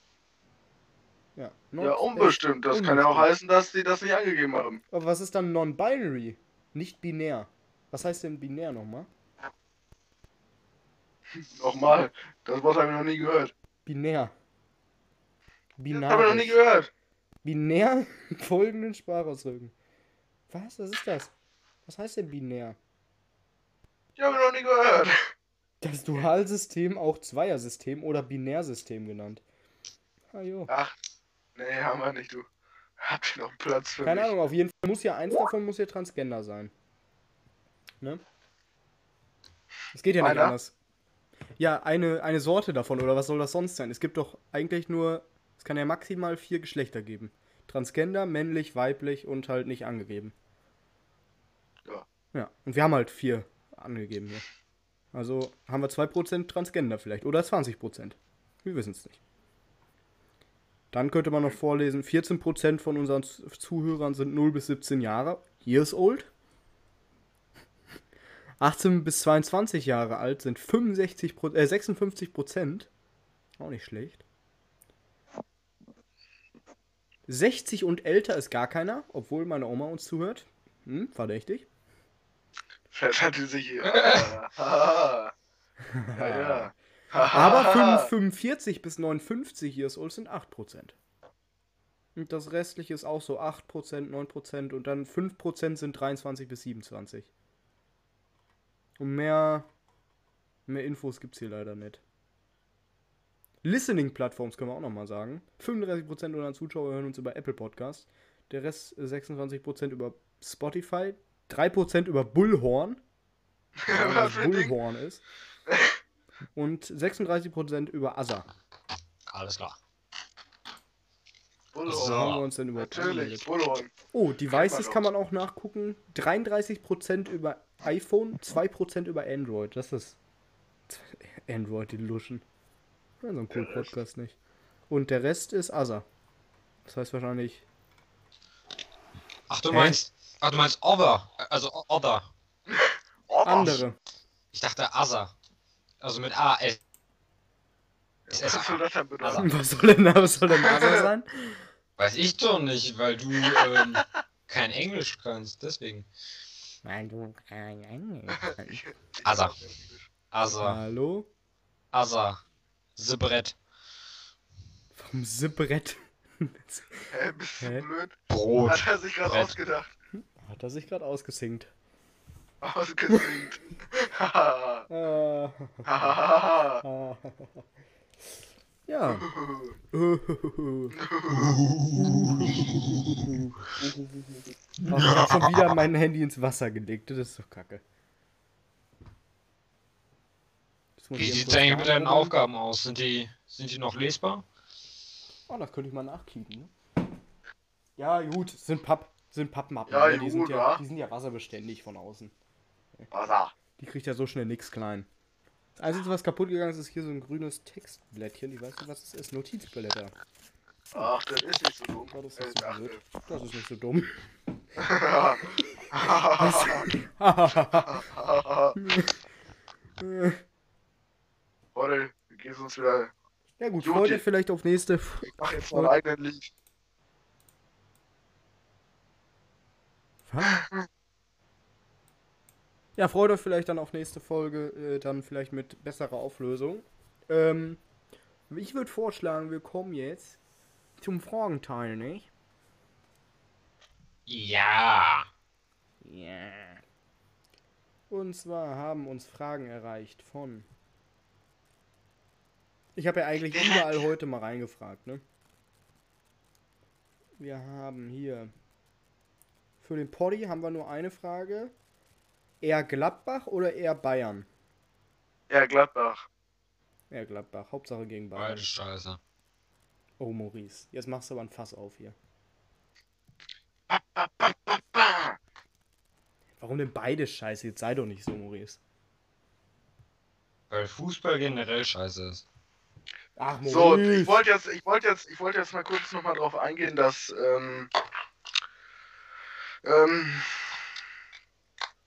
Speaker 2: Ja, not
Speaker 3: ja, unbestimmt. Das kann ja auch heißen, dass die das nicht angegeben haben.
Speaker 2: Aber was ist dann non-binary? Nicht binär. Was heißt denn binär nochmal?
Speaker 3: Nochmal. Das Wort habe ich noch nie gehört.
Speaker 2: Binär.
Speaker 3: Das habe ich noch nie
Speaker 2: Binär.
Speaker 3: gehört.
Speaker 2: Binär folgenden Sprachausdrücken. Was? Was ist das? Was heißt denn binär?
Speaker 3: Ich habe noch nie gehört.
Speaker 2: Das Dualsystem, auch Zweiersystem oder Binärsystem genannt. Ah, jo.
Speaker 3: Ach, nee, haben wir nicht, du. Habt ihr noch Platz für
Speaker 2: Keine
Speaker 3: mich?
Speaker 2: Ahnung, auf jeden Fall muss ja eins davon muss ja Transgender sein. Ne? Es geht ja nicht
Speaker 3: Einer?
Speaker 2: anders. Ja, eine, eine Sorte davon, oder was soll das sonst sein? Es gibt doch eigentlich nur, es kann ja maximal vier Geschlechter geben. Transgender, männlich, weiblich und halt nicht angegeben.
Speaker 3: Ja.
Speaker 2: Ja, und wir haben halt vier angegeben hier. Also haben wir 2% Transgender vielleicht, oder 20%. Wir wissen es nicht. Dann könnte man noch vorlesen, 14% von unseren Zuhörern sind 0 bis 17 Jahre, years old. 18 bis 22 Jahre alt sind 65 Pro- äh, 56 Prozent. Auch nicht schlecht. 60 und älter ist gar keiner, obwohl meine Oma uns zuhört. Hm, verdächtig.
Speaker 3: Die sich hier. Ja, ja.
Speaker 2: Aber 5, 45 bis 59 Years old sind 8%. Und das restliche ist auch so 8%, 9% und dann 5% sind 23 bis 27. Und mehr, mehr Infos gibt es hier leider nicht. Listening-Plattforms können wir auch nochmal sagen. 35% unserer Zuschauer hören uns über Apple Podcast. Der Rest äh, 26% über Spotify. 3% über Bullhorn.
Speaker 3: Was ein Ding?
Speaker 2: Bullhorn ist. Und 36% über Asa.
Speaker 1: Alles klar.
Speaker 3: Bullhorn.
Speaker 1: So.
Speaker 2: haben wir uns denn über
Speaker 3: Natürlich, Bullhorn.
Speaker 2: Oh, Devices
Speaker 3: man
Speaker 2: kann man auch nachgucken. 33% über iPhone, 2% über Android. Das ist Android, die Luschen. Ja, so ein
Speaker 3: Rest.
Speaker 2: Podcast nicht. Und der Rest ist Asa. Das heißt wahrscheinlich.
Speaker 1: Ach, du
Speaker 2: Hä?
Speaker 1: meinst. Ach, du meinst Other. Also Other.
Speaker 2: Andere.
Speaker 1: Ich dachte Other. Also mit A, S.
Speaker 3: Was soll denn?
Speaker 2: Was soll denn, was soll denn Asa sein?
Speaker 1: Weiß ich doch nicht, weil du ähm, kein Englisch kannst. Deswegen.
Speaker 2: Nein, du kein Englisch.
Speaker 3: Ich-
Speaker 1: Asa. Asa.
Speaker 2: Hallo?
Speaker 1: Asa. Sibrett.
Speaker 2: Vom Zipbrett.
Speaker 3: Hä, bist du
Speaker 2: Hä?
Speaker 3: blöd?
Speaker 1: Brot.
Speaker 3: Hat er sich gerade ausgedacht.
Speaker 2: Hat er sich gerade ausgesinkt.
Speaker 3: Ausgesinkt. Haha. Hahaha.
Speaker 2: ja. Ach, ich hab schon wieder mein Handy ins Wasser gelegt. Das ist doch kacke. Das muss
Speaker 1: Wie sieht es eigentlich mit deinen. Aufgaben aus? Sind die, sind die noch lesbar?
Speaker 2: Oh, das könnte ich mal nachkicken. Ne? Ja, gut, sind Papp, sind Pappmappen.
Speaker 3: Ja,
Speaker 2: ne? die, sind
Speaker 3: gut,
Speaker 2: ja,
Speaker 3: wa?
Speaker 2: die sind ja wasserbeständig von außen.
Speaker 3: Wasser.
Speaker 2: Die kriegt ja so schnell nix klein. Das Einzige, was kaputt gegangen ist, ist hier so ein grünes Textblättchen. Ich weiß nicht, was es ist. Notizblätter.
Speaker 3: Ach, das ist nicht so dumm.
Speaker 2: Oh, das ist nicht so blöd. Das ist nicht so dumm.
Speaker 3: Heute geht's uns wieder.
Speaker 2: ja gut,
Speaker 3: Gut,
Speaker 2: Freunde, vielleicht auf nächste.
Speaker 3: Ich mach jetzt mein eigenes Lied.
Speaker 2: Was? Ja, freut euch vielleicht dann auf nächste Folge, äh, dann vielleicht mit besserer Auflösung. Ähm, ich würde vorschlagen, wir kommen jetzt zum Fragenteil, nicht?
Speaker 1: Ja.
Speaker 2: Ja. Und zwar haben uns Fragen erreicht von. Ich habe ja eigentlich überall heute mal reingefragt, ne? Wir haben hier. Für den Poddy haben wir nur eine Frage. Eher Gladbach oder eher Bayern?
Speaker 3: Ja, Gladbach.
Speaker 2: Eher Gladbach. Hauptsache gegen Bayern.
Speaker 1: Beide scheiße.
Speaker 2: Oh, Maurice. Jetzt machst du aber ein Fass auf hier.
Speaker 3: Bah.
Speaker 2: Warum denn beide scheiße? Jetzt sei doch nicht so, Maurice.
Speaker 1: Weil Fußball generell scheiße ist.
Speaker 2: Ach, Maurice.
Speaker 3: So, ich wollte jetzt, ich wollte jetzt, ich wollte jetzt mal kurz nochmal drauf eingehen, dass ähm, ähm,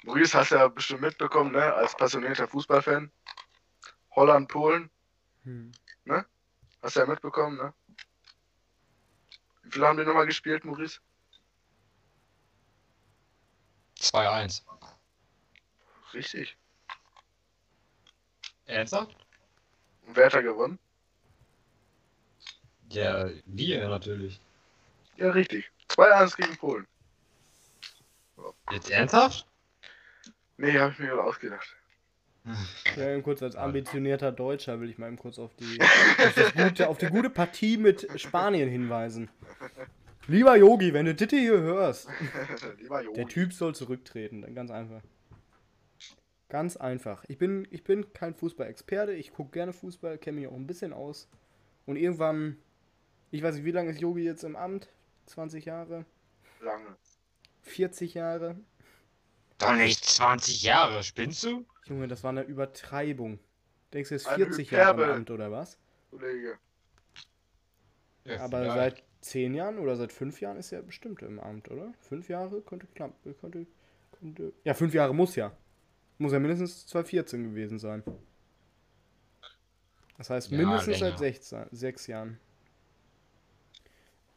Speaker 3: Maurice hast ja bestimmt mitbekommen, ne, als passionierter Fußballfan. Holland, Polen,
Speaker 2: Hm.
Speaker 3: hast du ja mitbekommen, ne? Wie viele haben die nochmal gespielt, Maurice?
Speaker 1: 2-1.
Speaker 3: Richtig.
Speaker 1: Ernsthaft?
Speaker 3: Und wer hat da gewonnen?
Speaker 1: Ja, wir natürlich.
Speaker 3: Ja, richtig. 2-1 gegen Polen.
Speaker 1: Jetzt ernsthaft?
Speaker 3: Nee, habe ich mir gerade ausgedacht.
Speaker 2: Ja, eben kurz als ambitionierter Deutscher will ich mal eben kurz auf die, auf, das gute, auf die gute Partie mit Spanien hinweisen. Lieber Yogi, wenn du Ditte hier hörst,
Speaker 3: Lieber Jogi.
Speaker 2: der Typ soll zurücktreten. Dann ganz einfach. Ganz einfach. Ich bin, ich bin kein Fußballexperte, ich gucke gerne Fußball, kenne mich auch ein bisschen aus. Und irgendwann, ich weiß nicht, wie lange ist Yogi jetzt im Amt? 20 Jahre?
Speaker 3: Lange.
Speaker 2: 40 Jahre?
Speaker 1: Doch nicht 20 Jahre, spinnst du?
Speaker 2: Junge, das war eine Übertreibung. Denkst du, er ist
Speaker 3: Eine
Speaker 2: 40 Jahre im. Amt oder was?
Speaker 3: Kollege.
Speaker 1: Ja,
Speaker 2: Aber
Speaker 1: vielleicht.
Speaker 2: seit 10 Jahren oder seit 5 Jahren ist er bestimmt im Amt, oder? 5 Jahre könnte klappen. Könnte, könnte. Ja, 5 Jahre muss ja. Muss ja mindestens 2014 gewesen sein. Das heißt
Speaker 1: Ja,
Speaker 2: mindestens
Speaker 1: länger.
Speaker 2: seit 16, 6 Jahren.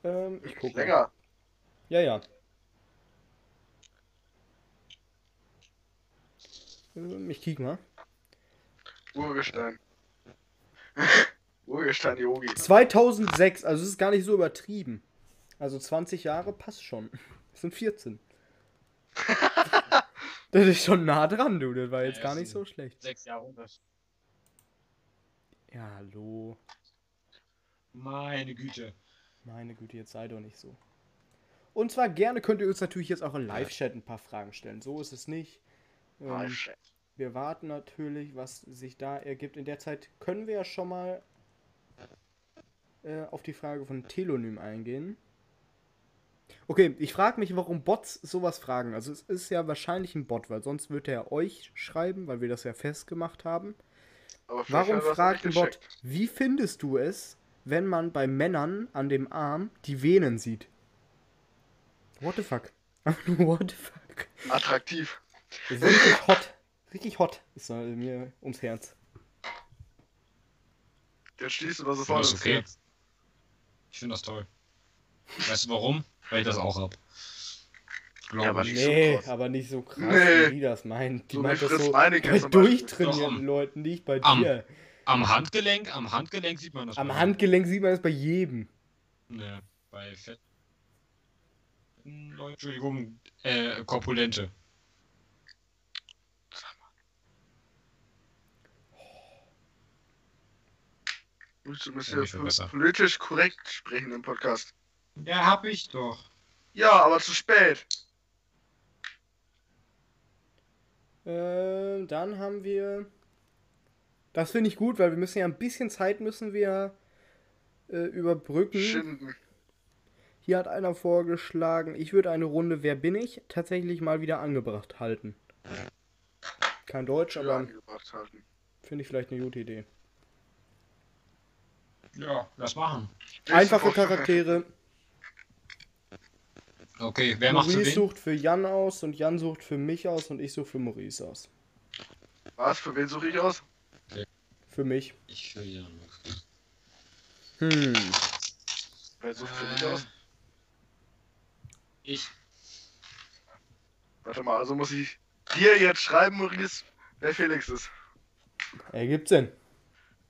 Speaker 2: Ähm, ich gucke.
Speaker 3: Länger.
Speaker 2: Ja, ja. Ähm, ich kick mal.
Speaker 3: Urgestein. Urgestein Yogi.
Speaker 2: 2006, also es ist gar nicht so übertrieben. Also 20 Jahre passt schon. Das sind 14. das ist schon nah dran, du. Das war jetzt
Speaker 1: Ja,
Speaker 2: gar nicht so schlecht.
Speaker 1: Sechs Jahre Unterschied.
Speaker 2: Ja, hallo.
Speaker 1: Meine Güte.
Speaker 2: Meine Güte, jetzt sei doch nicht so. Und zwar gerne könnt ihr uns natürlich jetzt auch in Live-Chat ein paar Fragen stellen. So ist es nicht. Ähm,
Speaker 3: Ah,
Speaker 2: wir warten natürlich, was sich da ergibt. In der Zeit können wir ja schon mal äh, auf die Frage von Telonym eingehen. Okay, ich frage mich, warum Bots sowas fragen. Also es ist ja wahrscheinlich ein Bot, weil sonst würde er euch schreiben, weil wir das ja festgemacht haben. Warum fragt ein Bot, wie findest du es, wenn man bei Männern an dem Arm die Venen sieht? What the fuck? What the fuck?
Speaker 3: Attraktiv.
Speaker 2: Das ist richtig hot. Richtig hot ist mir ums Herz.
Speaker 3: Jetzt schließt du das
Speaker 1: Ich
Speaker 3: voll
Speaker 1: finde das okay.
Speaker 3: Herz.
Speaker 1: Ich finde das toll. Weißt du warum? Weil ich das auch hab. Glaube
Speaker 3: aber
Speaker 1: ich.
Speaker 3: nicht so
Speaker 2: Nee,
Speaker 3: krass.
Speaker 2: aber nicht so krass,
Speaker 3: Nee.
Speaker 2: wie die das meint. Die
Speaker 3: So
Speaker 2: meint das so bei durchtrainierten Leuten, nicht bei
Speaker 1: am-
Speaker 2: dir.
Speaker 1: Am Handgelenk, am Handgelenk sieht man das.
Speaker 2: Am Handgelenk sieht man das bei jedem.
Speaker 1: Ne, bei Fett. Entschuldigung, äh, korpulente.
Speaker 3: Du musst
Speaker 1: ja,
Speaker 3: ja politisch korrekt sprechen im Podcast.
Speaker 1: Ja, hab ich doch.
Speaker 3: Ja, aber zu spät.
Speaker 2: Ähm, dann haben wir das finde ich gut, weil wir müssen ja ein bisschen Zeit müssen wir äh, überbrücken.
Speaker 3: Schinden.
Speaker 2: Hier hat einer vorgeschlagen, ich würde eine Runde Wer bin ich tatsächlich mal wieder angebracht halten. Kein Deutsch, aber finde ich vielleicht eine gute Idee.
Speaker 1: Ja, lass machen.
Speaker 2: Einfache. Charaktere.
Speaker 1: Okay, wer macht für
Speaker 2: Maurice sucht für Jan aus und Jan sucht für mich aus und ich suche für Maurice aus.
Speaker 3: Was? Für wen suche ich aus?
Speaker 2: Für mich.
Speaker 1: Ich für Jan.
Speaker 2: Hm.
Speaker 3: Wer sucht für mich aus?
Speaker 1: Ich.
Speaker 3: Warte mal, also muss ich dir jetzt schreiben, Maurice, wer Felix ist.
Speaker 2: Ergibt Sinn.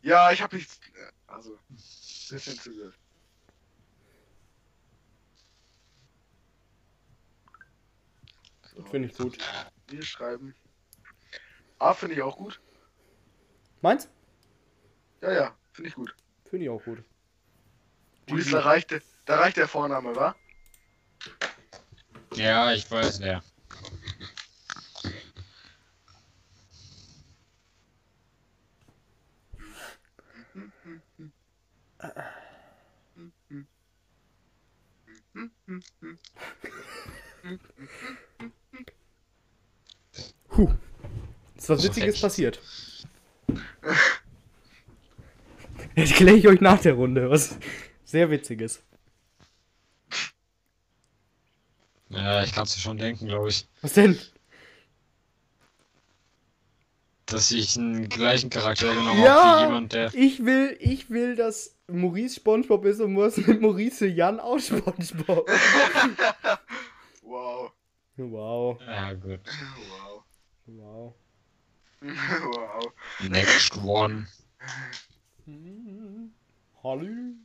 Speaker 3: Ja, ich hab nichts. Also, bisschen zu gut. So,
Speaker 2: Finde ich gut.
Speaker 3: Wir schreiben. A finde ich auch gut.
Speaker 2: Meins?
Speaker 3: Ja, ja, finde ich gut.
Speaker 2: Finde ich auch gut.
Speaker 3: Maurice, da reicht, der- da reicht der Vorname, wa?
Speaker 1: Ja, ich weiß wer.
Speaker 2: Puh. Ist was Witziges passiert. Das kläre ich euch nach der Runde. Was sehr Witziges.
Speaker 1: Ja, ich kann's dir schon denken, glaube ich.
Speaker 2: Was denn?
Speaker 1: Dass ich einen gleichen Charakter genommen
Speaker 2: Ja!
Speaker 1: habe wie jemand, der.
Speaker 2: Ich will, ich will, dass Maurice Spongebob ist und muss mit Maurice Jan auch Spongebob.
Speaker 3: Wow.
Speaker 2: Wow.
Speaker 1: Ja, gut.
Speaker 3: Wow.
Speaker 2: Wow.
Speaker 3: wow.
Speaker 1: Next one.
Speaker 2: Hallo. Hallo.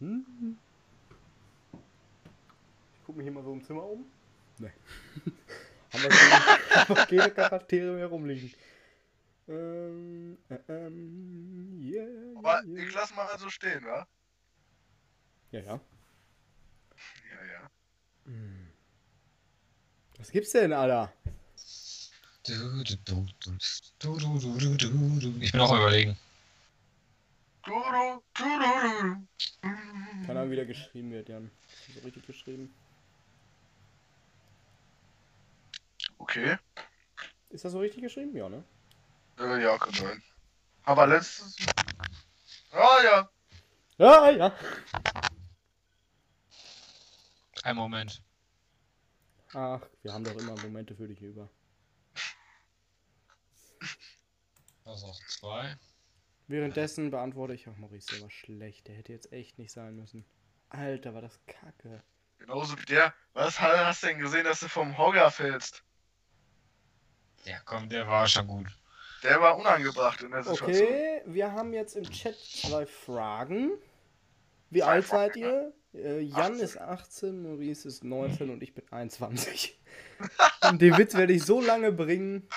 Speaker 2: Hm? Ich gucke mich hier mal so im Zimmer um. Nee. Haben wir keine, einfach keine Charaktere mehr rumliegen. Ähm, äh, ähm, yeah,
Speaker 3: Aber
Speaker 2: yeah,
Speaker 3: ich lass mal so stehen, wa?
Speaker 2: Ja, ja.
Speaker 3: Ja, ja.
Speaker 2: Was gibt's denn, Alter?
Speaker 1: Ich bin auch überlegen.
Speaker 2: Keine Ahnung, wie der geschrieben wird, Jan. Ist das so richtig geschrieben?
Speaker 3: Okay.
Speaker 2: Ist das so richtig geschrieben? Ja, ne?
Speaker 3: Äh, ja, kann sein. Aber letztes. Ah, ja.
Speaker 2: Ja, ja.
Speaker 1: Ein Moment.
Speaker 2: Ach, wir haben doch immer Momente für dich über.
Speaker 1: Das ist auch zwei.
Speaker 2: Währenddessen beantworte ich auch Maurice, der war schlecht. Der hätte jetzt echt nicht sein müssen. Alter, war das kacke.
Speaker 3: Genauso wie der. Was hast du denn gesehen, dass du vom Hogger fällst?
Speaker 1: Ja, komm, der war schon gut.
Speaker 3: Der war unangebracht in der Situation.
Speaker 2: Okay, wir haben jetzt im Chat zwei Fragen. Wie
Speaker 3: Zwei
Speaker 2: alt
Speaker 3: Fragen,
Speaker 2: seid ihr? Äh, Jan
Speaker 3: 18.
Speaker 2: ist 18, Maurice ist 19 und ich bin 21. und den Witz werde ich so lange bringen,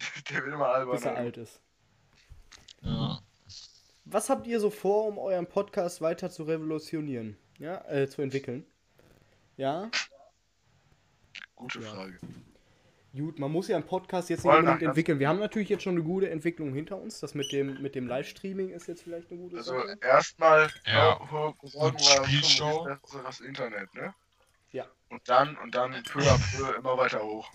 Speaker 3: Der will mal albern.
Speaker 2: bis er alt ist.
Speaker 1: Ja.
Speaker 2: Was habt ihr so vor, um euren Podcast weiter zu revolutionieren? Ja, äh, zu entwickeln? Ja?
Speaker 3: Gute
Speaker 2: Ja.
Speaker 3: Frage.
Speaker 2: Gut, man muss ja einen Podcast jetzt nicht unbedingt entwickeln. Wir haben natürlich jetzt schon eine gute Entwicklung hinter uns. Das mit dem, mit dem Livestreaming ist jetzt vielleicht eine gute
Speaker 3: Also
Speaker 2: Sache.
Speaker 3: erstmal
Speaker 1: Ja.
Speaker 3: sorgen
Speaker 1: Und Spielshow.
Speaker 3: das besseres Internet, ne?
Speaker 2: Ja.
Speaker 3: Und dann und dann peu à peu immer weiter hoch.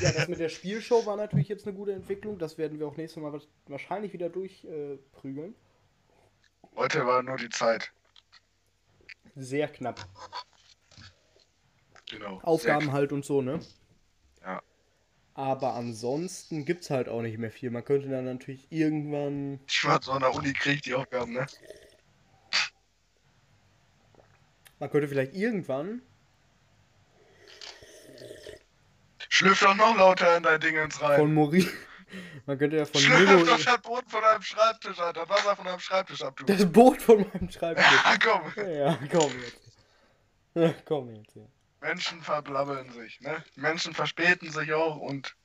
Speaker 2: Ja, das mit der Spielshow war natürlich jetzt eine gute Entwicklung. Das werden wir auch nächstes Mal wahrscheinlich wieder durchprügeln. Äh.
Speaker 3: Heute war nur die Zeit.
Speaker 2: Sehr knapp.
Speaker 3: Genau.
Speaker 2: Aufgaben halt und so, ne?
Speaker 3: Ja.
Speaker 2: Aber ansonsten gibt's halt auch nicht mehr viel. Man könnte dann natürlich irgendwann.
Speaker 3: Ich war so an der Uni, krieg ich die Aufgaben, ne?
Speaker 2: Man könnte vielleicht irgendwann.
Speaker 3: Schlüpf doch noch lauter in dein Dingens rein.
Speaker 2: Von Maurice. Man könnte ja von
Speaker 3: Schlüpf
Speaker 2: Mimo.
Speaker 3: doch das Boden von deinem Schreibtisch an, das Wasser von deinem Schreibtisch ab, du.
Speaker 2: Das Boot von meinem Schreibtisch.
Speaker 3: Ja, komm.
Speaker 2: Ja, komm jetzt. Ja, komm jetzt, ja.
Speaker 3: Menschen verblabbeln sich, ne? Menschen verspäten sich auch und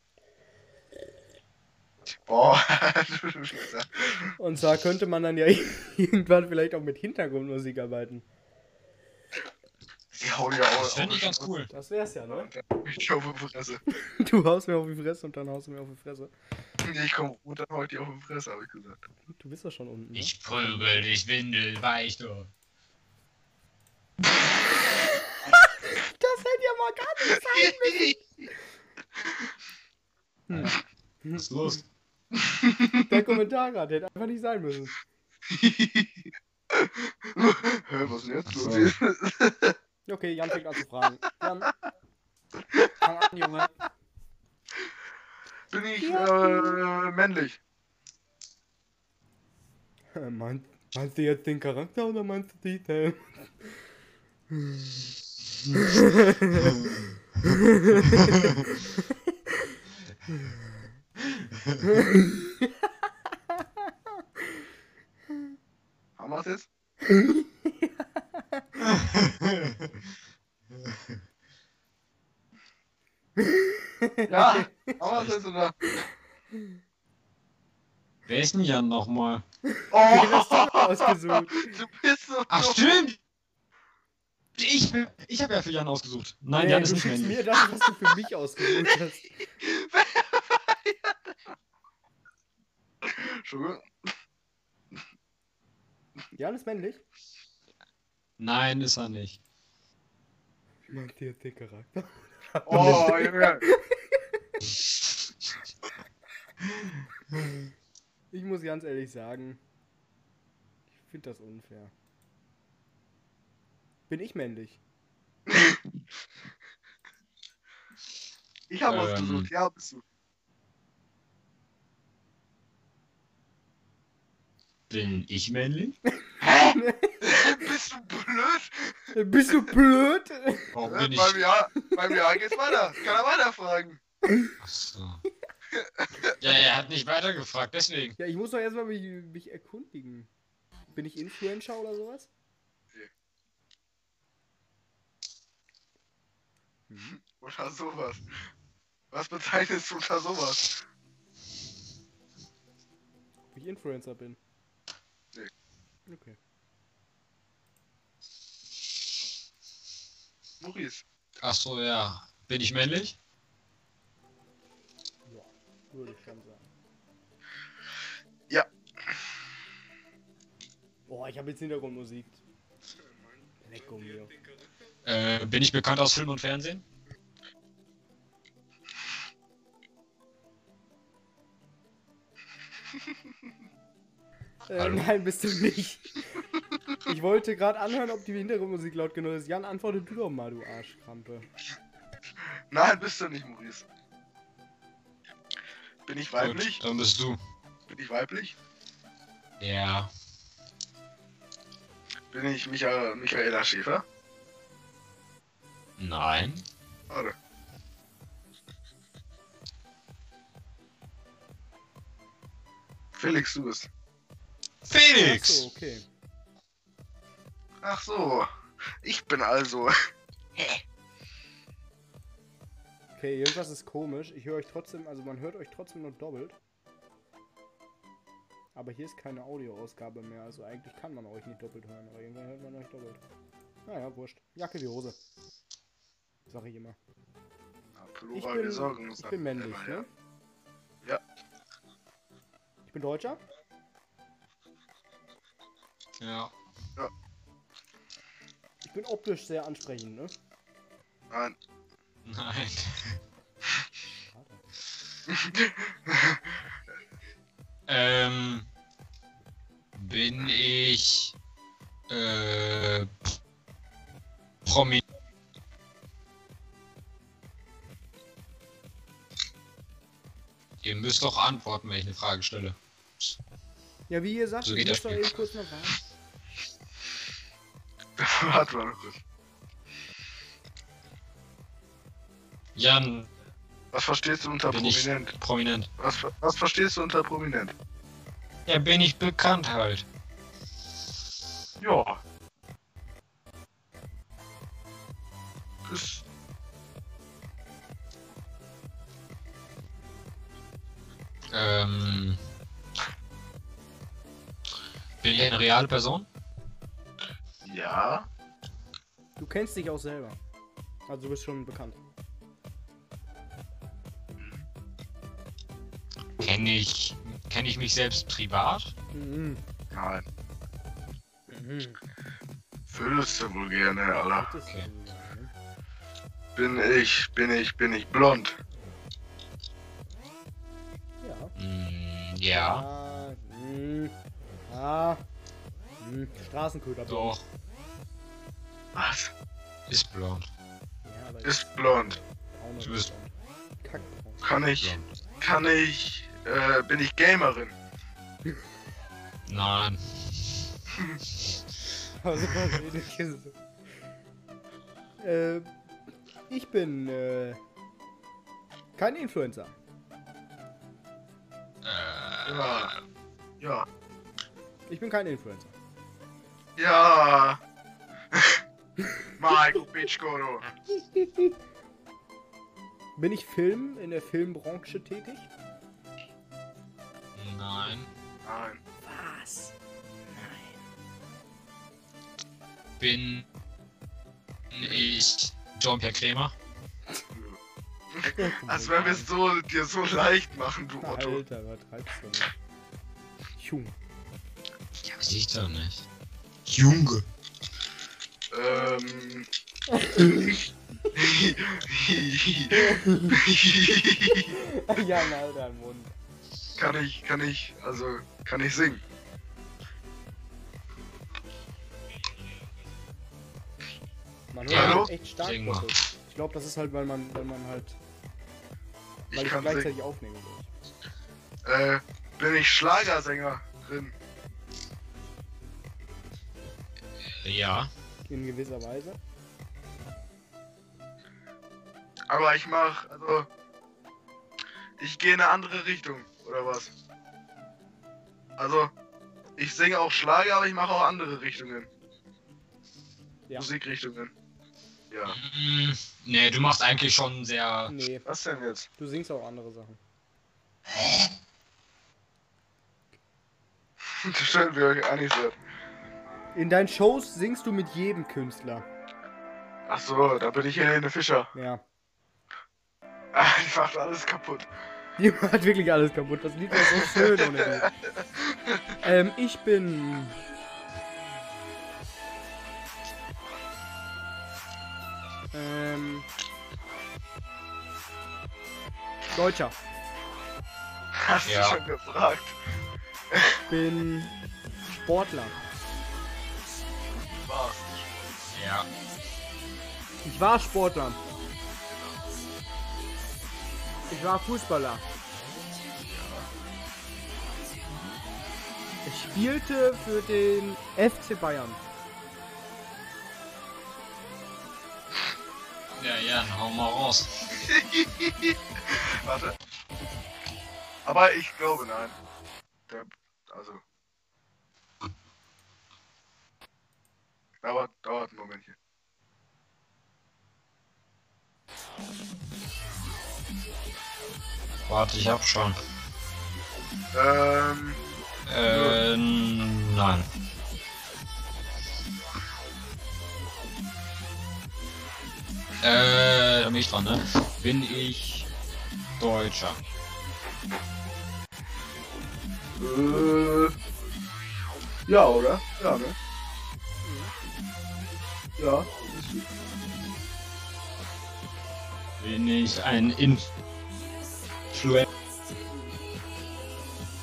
Speaker 3: Boah.
Speaker 2: Und zwar könnte man dann ja irgendwann vielleicht auch mit Hintergrundmusik arbeiten.
Speaker 3: Die hauen ja auch.
Speaker 1: Das fände ich ganz cool.
Speaker 2: Das wär's ja, ne?
Speaker 3: Ich auf die Fresse.
Speaker 2: Du haust mir auf die Fresse und dann haust du mir auf die Fresse.
Speaker 3: Nee, ich komm runter und hau dir auf die Fresse, hab ich gesagt.
Speaker 2: Du bist doch schon unten. Ne?
Speaker 1: Ich prügel dich, Windel, weich du.
Speaker 2: Das hätte ja mal gar nicht sein müssen.
Speaker 1: Was ist los?
Speaker 2: Der Kommentar gerade hätte einfach nicht sein müssen.
Speaker 3: Hör, was ist denn jetzt los?
Speaker 2: Okay, Jan fängt an zu fragen. Jan, fang an, Junge.
Speaker 3: Bin ich äh, männlich?
Speaker 2: Meint, meinst du jetzt den Charakter oder meinst du die Titel?
Speaker 3: Haben wir's jetzt? Ja, haben wir's jetzt oder?
Speaker 1: Wer ist denn Jan nochmal?
Speaker 3: Oh,
Speaker 2: ausgesucht.
Speaker 3: du bist so
Speaker 1: Ach, stimmt! Ich, ich habe ja für Jan ausgesucht. Nein,
Speaker 2: Nee,
Speaker 1: Jan ist
Speaker 2: du
Speaker 1: nicht männlich.
Speaker 2: mir das, was du für mich ausgesucht hast.
Speaker 3: Entschuldigung.
Speaker 2: Jan ist männlich?
Speaker 1: Nein, ist er nicht.
Speaker 2: Meinst du jetzt den Charakter?
Speaker 3: Oh, Junge.
Speaker 2: Ich muss ganz ehrlich sagen, ich finde das unfair. Bin ich männlich?
Speaker 3: Ich habe
Speaker 1: Ähm.
Speaker 3: ausgesucht, ja, bist du.
Speaker 1: Bin ich männlich?
Speaker 3: Hä? bist du blöd?
Speaker 2: Bist du blöd?
Speaker 1: Warum
Speaker 3: Äh,
Speaker 1: bin ich.
Speaker 3: Beim Jahr, beim Jahr geht's weiter. Kann er weiterfragen.
Speaker 1: Achso. Ja, er hat nicht weitergefragt, deswegen.
Speaker 2: Ja, ich muss doch erstmal mich, mich erkundigen. Bin ich Influencer oder sowas? Mhm.
Speaker 3: Oder sowas. Was bezeichnest du unter sowas?
Speaker 2: Ob ich Influencer bin?
Speaker 3: Nee.
Speaker 2: Okay.
Speaker 3: Maurice.
Speaker 1: Achso, ja. Bin ich männlich?
Speaker 2: Ja, würde ich schon sagen.
Speaker 3: Ja.
Speaker 2: Boah, ich habe jetzt Hintergrundmusik. Lecko mir.
Speaker 1: Äh, bin ich bekannt aus Film und Fernsehen?
Speaker 2: Äh, nein, bist du nicht. Ich wollte gerade anhören, ob die Hintergrundmusik laut genug ist. Jan, antworte du doch mal, du Arschkrampe.
Speaker 3: Nein, bist du nicht, Maurice. Bin ich weiblich?
Speaker 1: Gut, dann bist du.
Speaker 3: Bin ich weiblich?
Speaker 1: Ja.
Speaker 3: Bin ich Micha Michaela Schäfer?
Speaker 1: Nein.
Speaker 3: Warte. Felix, du bist.
Speaker 1: Felix!
Speaker 2: Achso, okay.
Speaker 3: Ach so. Ich bin also.
Speaker 2: Okay, irgendwas ist komisch. Ich höre euch trotzdem, also man hört euch trotzdem nur doppelt. Aber hier ist keine Audioausgabe mehr, also eigentlich kann man euch nicht doppelt hören, aber irgendwann hört man euch doppelt. Naja, wurscht. Jacke wie Hose. Sag ich immer. Ich
Speaker 3: Pullover,
Speaker 2: bin,
Speaker 3: sorgen
Speaker 2: ich bin männlich,
Speaker 3: immer,
Speaker 2: ne?
Speaker 3: Ja.
Speaker 2: Ich bin Deutscher?
Speaker 1: Ja.
Speaker 2: Ich bin optisch sehr ansprechend, ne?
Speaker 3: Nein.
Speaker 1: Nein. Ähm. Bin ich. Äh. Promi. Ihr müsst doch antworten, wenn ich eine Frage stelle.
Speaker 2: Ja, wie ihr sagt,
Speaker 1: So
Speaker 2: ich
Speaker 1: geht
Speaker 2: muss
Speaker 1: das
Speaker 2: doch eben kurz noch warten.
Speaker 3: Warte mal kurz.
Speaker 1: Jan,
Speaker 3: Was verstehst du unter prominent?
Speaker 1: prominent.
Speaker 3: Was, was verstehst du unter prominent?
Speaker 1: Ja, bin ich bekannt halt.
Speaker 3: Ja. Ist.
Speaker 1: Ähm. Bin ich eine reale Person?
Speaker 3: Ja.
Speaker 2: Du kennst dich auch selber. Also du bist schon bekannt.
Speaker 1: Kenne ich. Kenne ich mich selbst privat?
Speaker 2: Mhm.
Speaker 3: Nein.
Speaker 2: Mhm.
Speaker 3: Würdest du wohl gerne, Alter.
Speaker 1: Okay.
Speaker 2: ne?
Speaker 3: Bin ich, bin ich, bin ich blond?
Speaker 2: Ja.
Speaker 1: Mm, ja.
Speaker 2: Ah, mh, ah, mh, Straßenköder.
Speaker 1: Doch.
Speaker 3: Was?
Speaker 1: Ist blond.
Speaker 2: Ja,
Speaker 3: Ist blond.
Speaker 1: du bist-
Speaker 2: braun. Kackbraun.
Speaker 3: Kann ich, kann ich, äh, bin ich Gamerin?
Speaker 1: Nein.
Speaker 2: Also was ähnliches. Äh, ich bin äh, kein Influencer.
Speaker 1: Äh,
Speaker 3: Ja. Ja.
Speaker 2: Ich bin kein Influencer.
Speaker 3: Ja. Marco Bitchkoro.
Speaker 2: Bin ich Film in der Filmbranche tätig?
Speaker 1: Nein.
Speaker 3: Nein.
Speaker 2: Was?
Speaker 1: Bin ich Jean-Pierre Krämer?
Speaker 3: Als wenn wir es so, dir so leicht machen, du Otto.
Speaker 2: Alter, was treibst du denn? Junge.
Speaker 1: Ja, weiß ich doch nicht. Junge.
Speaker 3: Ähm.
Speaker 2: ja, ein Alter im Mund.
Speaker 3: kann ich, kann ich, also, kann ich singen?
Speaker 2: Man hört
Speaker 3: hallo?
Speaker 2: echt stark
Speaker 1: Sing mal.
Speaker 2: Ich glaube, das ist halt, weil man, weil man halt, weil
Speaker 3: Ich
Speaker 2: ich,
Speaker 3: kann
Speaker 2: gleichzeitig
Speaker 3: singen.
Speaker 2: aufnehme. glaub
Speaker 3: Äh, bin ich Schlagersängerin?
Speaker 1: Ja.
Speaker 2: Ich. In gewisser Weise.
Speaker 3: Aber ich mach, also. Ich gehe in eine andere Richtung, oder was? Also, ich singe auch Schlager, aber ich mache auch andere Richtungen.
Speaker 2: Ja.
Speaker 3: Musikrichtungen. Ja.
Speaker 1: Mm, nee, du machst eigentlich schon sehr.
Speaker 2: Nee,
Speaker 3: Was denn jetzt?
Speaker 2: du singst auch andere Sachen.
Speaker 3: Schön, wie ihr euch einig seid.
Speaker 2: In deinen Shows singst du mit jedem Künstler.
Speaker 3: Ach so, da bin ich Helene Fischer.
Speaker 2: Ja.
Speaker 3: Ah, Die macht alles kaputt.
Speaker 2: Die macht wirklich alles kaputt. Das Lied war so schön ohne die. Ähm, ich bin. Ähm. Deutscher.
Speaker 3: Hast
Speaker 1: Ja.
Speaker 3: du schon gefragt?
Speaker 2: Bin Sportler.
Speaker 3: Was?
Speaker 1: Ja.
Speaker 2: Ich war Sportler. Ich war Fußballer. Ich spielte für den FC Bayern.
Speaker 1: Ja, ja, hau mal raus.
Speaker 3: Warte. Aber ich glaube nein. Der, also. Dauert, dauert ein Momentchen.
Speaker 1: Warte, ich hab schon.
Speaker 3: Ähm,
Speaker 1: Äh, nein. Äh, da bin ich dran, ne? Bin ich Deutscher?
Speaker 3: äh, ja, oder? Ja, ne? Ja.
Speaker 1: Bin ich ein Influencer?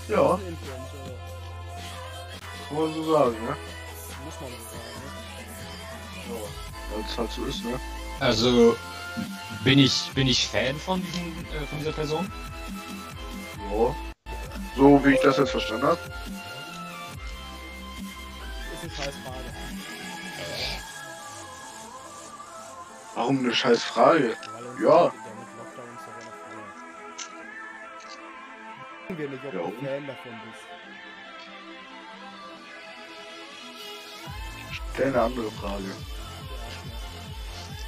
Speaker 3: Ja, kann man so sagen, ne?
Speaker 2: Muss man so sagen. Ne?
Speaker 3: Ja, weil es halt so ist, ne?
Speaker 1: Also, bin ich, bin ich Fan von, diesem, äh, von dieser Person?
Speaker 3: Ja. So wie ich das jetzt verstanden habe.
Speaker 2: Ist eine scheiß Frage.
Speaker 3: Warum eine scheiß Frage? Ja.
Speaker 2: wir nicht, ob
Speaker 3: Ja,
Speaker 2: du? Fan davon bist.
Speaker 3: Stell eine andere Frage.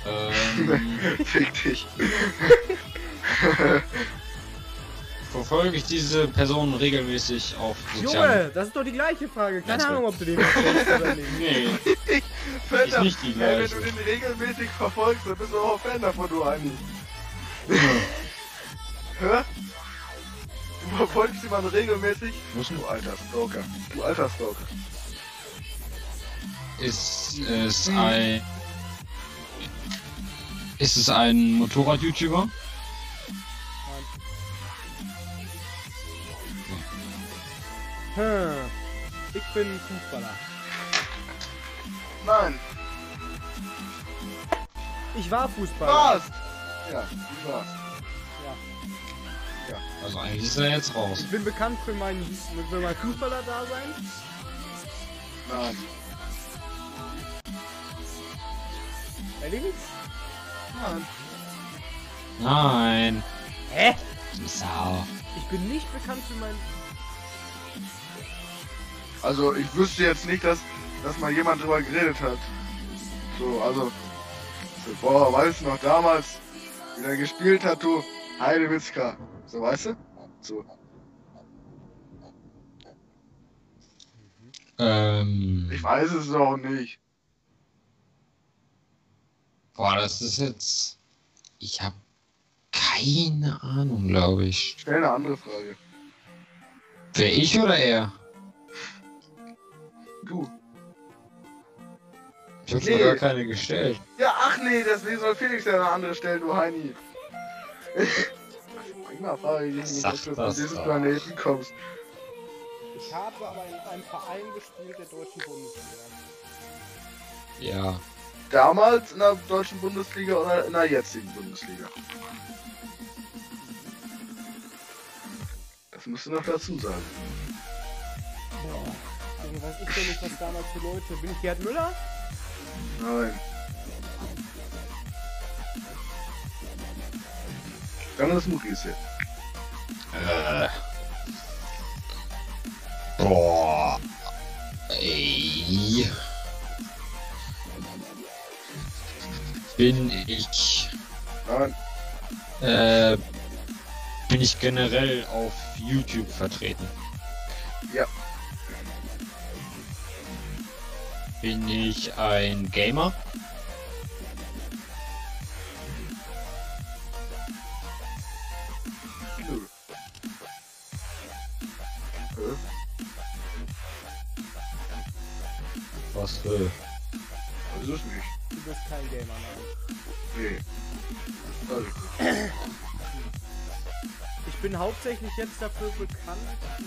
Speaker 1: Ähm,
Speaker 3: Fick dich.
Speaker 1: verfolge ich diese Person regelmäßig auf sozialen...
Speaker 2: Junge, das ist doch die gleiche Frage. Keine. Ahnung, ob du den verfolgst oder nicht.
Speaker 1: Nee,
Speaker 3: Fan
Speaker 1: Ist nicht die
Speaker 3: Ey, wenn du den regelmäßig verfolgst, dann bist du auch Fan davon, du Heini. Hä? Du verfolgst jemanden regelmäßig?
Speaker 1: muss
Speaker 3: Du alter Stalker. Du alter Stalker.
Speaker 1: ist es ein... Ist es ein Motorrad-YouTuber?
Speaker 2: Hm. Ich bin Fußballer.
Speaker 3: Nein.
Speaker 2: Ich war Fußballer.
Speaker 3: Was? Ja, du warst.
Speaker 2: Ja.
Speaker 1: Also eigentlich ist er jetzt raus.
Speaker 2: Ich bin bekannt für mein, für mein Fußballer-Dasein.
Speaker 3: Nein.
Speaker 2: Erledigt?
Speaker 3: Nein.
Speaker 1: Nein.
Speaker 2: Hä?
Speaker 1: Du Sau.
Speaker 2: Ich bin nicht bekannt für mein.
Speaker 3: Also ich wüsste jetzt nicht, dass, dass mal jemand drüber geredet hat. So, also. So, boah, weißt du noch damals, wie der gespielt hat, du Heidewitzka. So, weißt du? So.
Speaker 1: Ähm...
Speaker 3: Ich weiß es auch nicht.
Speaker 1: Boah, das ist jetzt... Ich habe keine Ahnung, glaube ich.
Speaker 3: Stell eine andere Frage.
Speaker 1: Wer ich oder er?
Speaker 3: Du.
Speaker 1: Ich habe
Speaker 3: Nee.
Speaker 1: gar keine gestellt.
Speaker 3: Ja, ach nee, deswegen soll Felix ja eine andere stellen, du Heini. Manchmal frage ich mich nicht,
Speaker 1: Sag
Speaker 3: ob du von
Speaker 1: das
Speaker 3: diesem. Planeten kommst.
Speaker 2: Ich habe aber in einem Verein gespielt der deutschen Bundesliga.
Speaker 1: Ja.
Speaker 3: Damals in der deutschen Bundesliga oder in der jetzigen Bundesliga? Das musst du noch dazu sagen.
Speaker 2: Junge, weiß ich denn nicht, was damals für Leute. Bin ich Gerd Müller?
Speaker 3: Nein. Dann ist Maurice.
Speaker 1: Äh. Boah. Ey. Bin ich.
Speaker 3: Nein.
Speaker 1: Äh. Bin ich generell auf YouTube vertreten?
Speaker 3: Ja.
Speaker 1: Bin ich ein Gamer? Was für.
Speaker 3: Das ist es nicht.
Speaker 2: Du bist kein Gamer, nein.
Speaker 3: Nee. Also,
Speaker 2: Ich bin hauptsächlich jetzt dafür bekannt,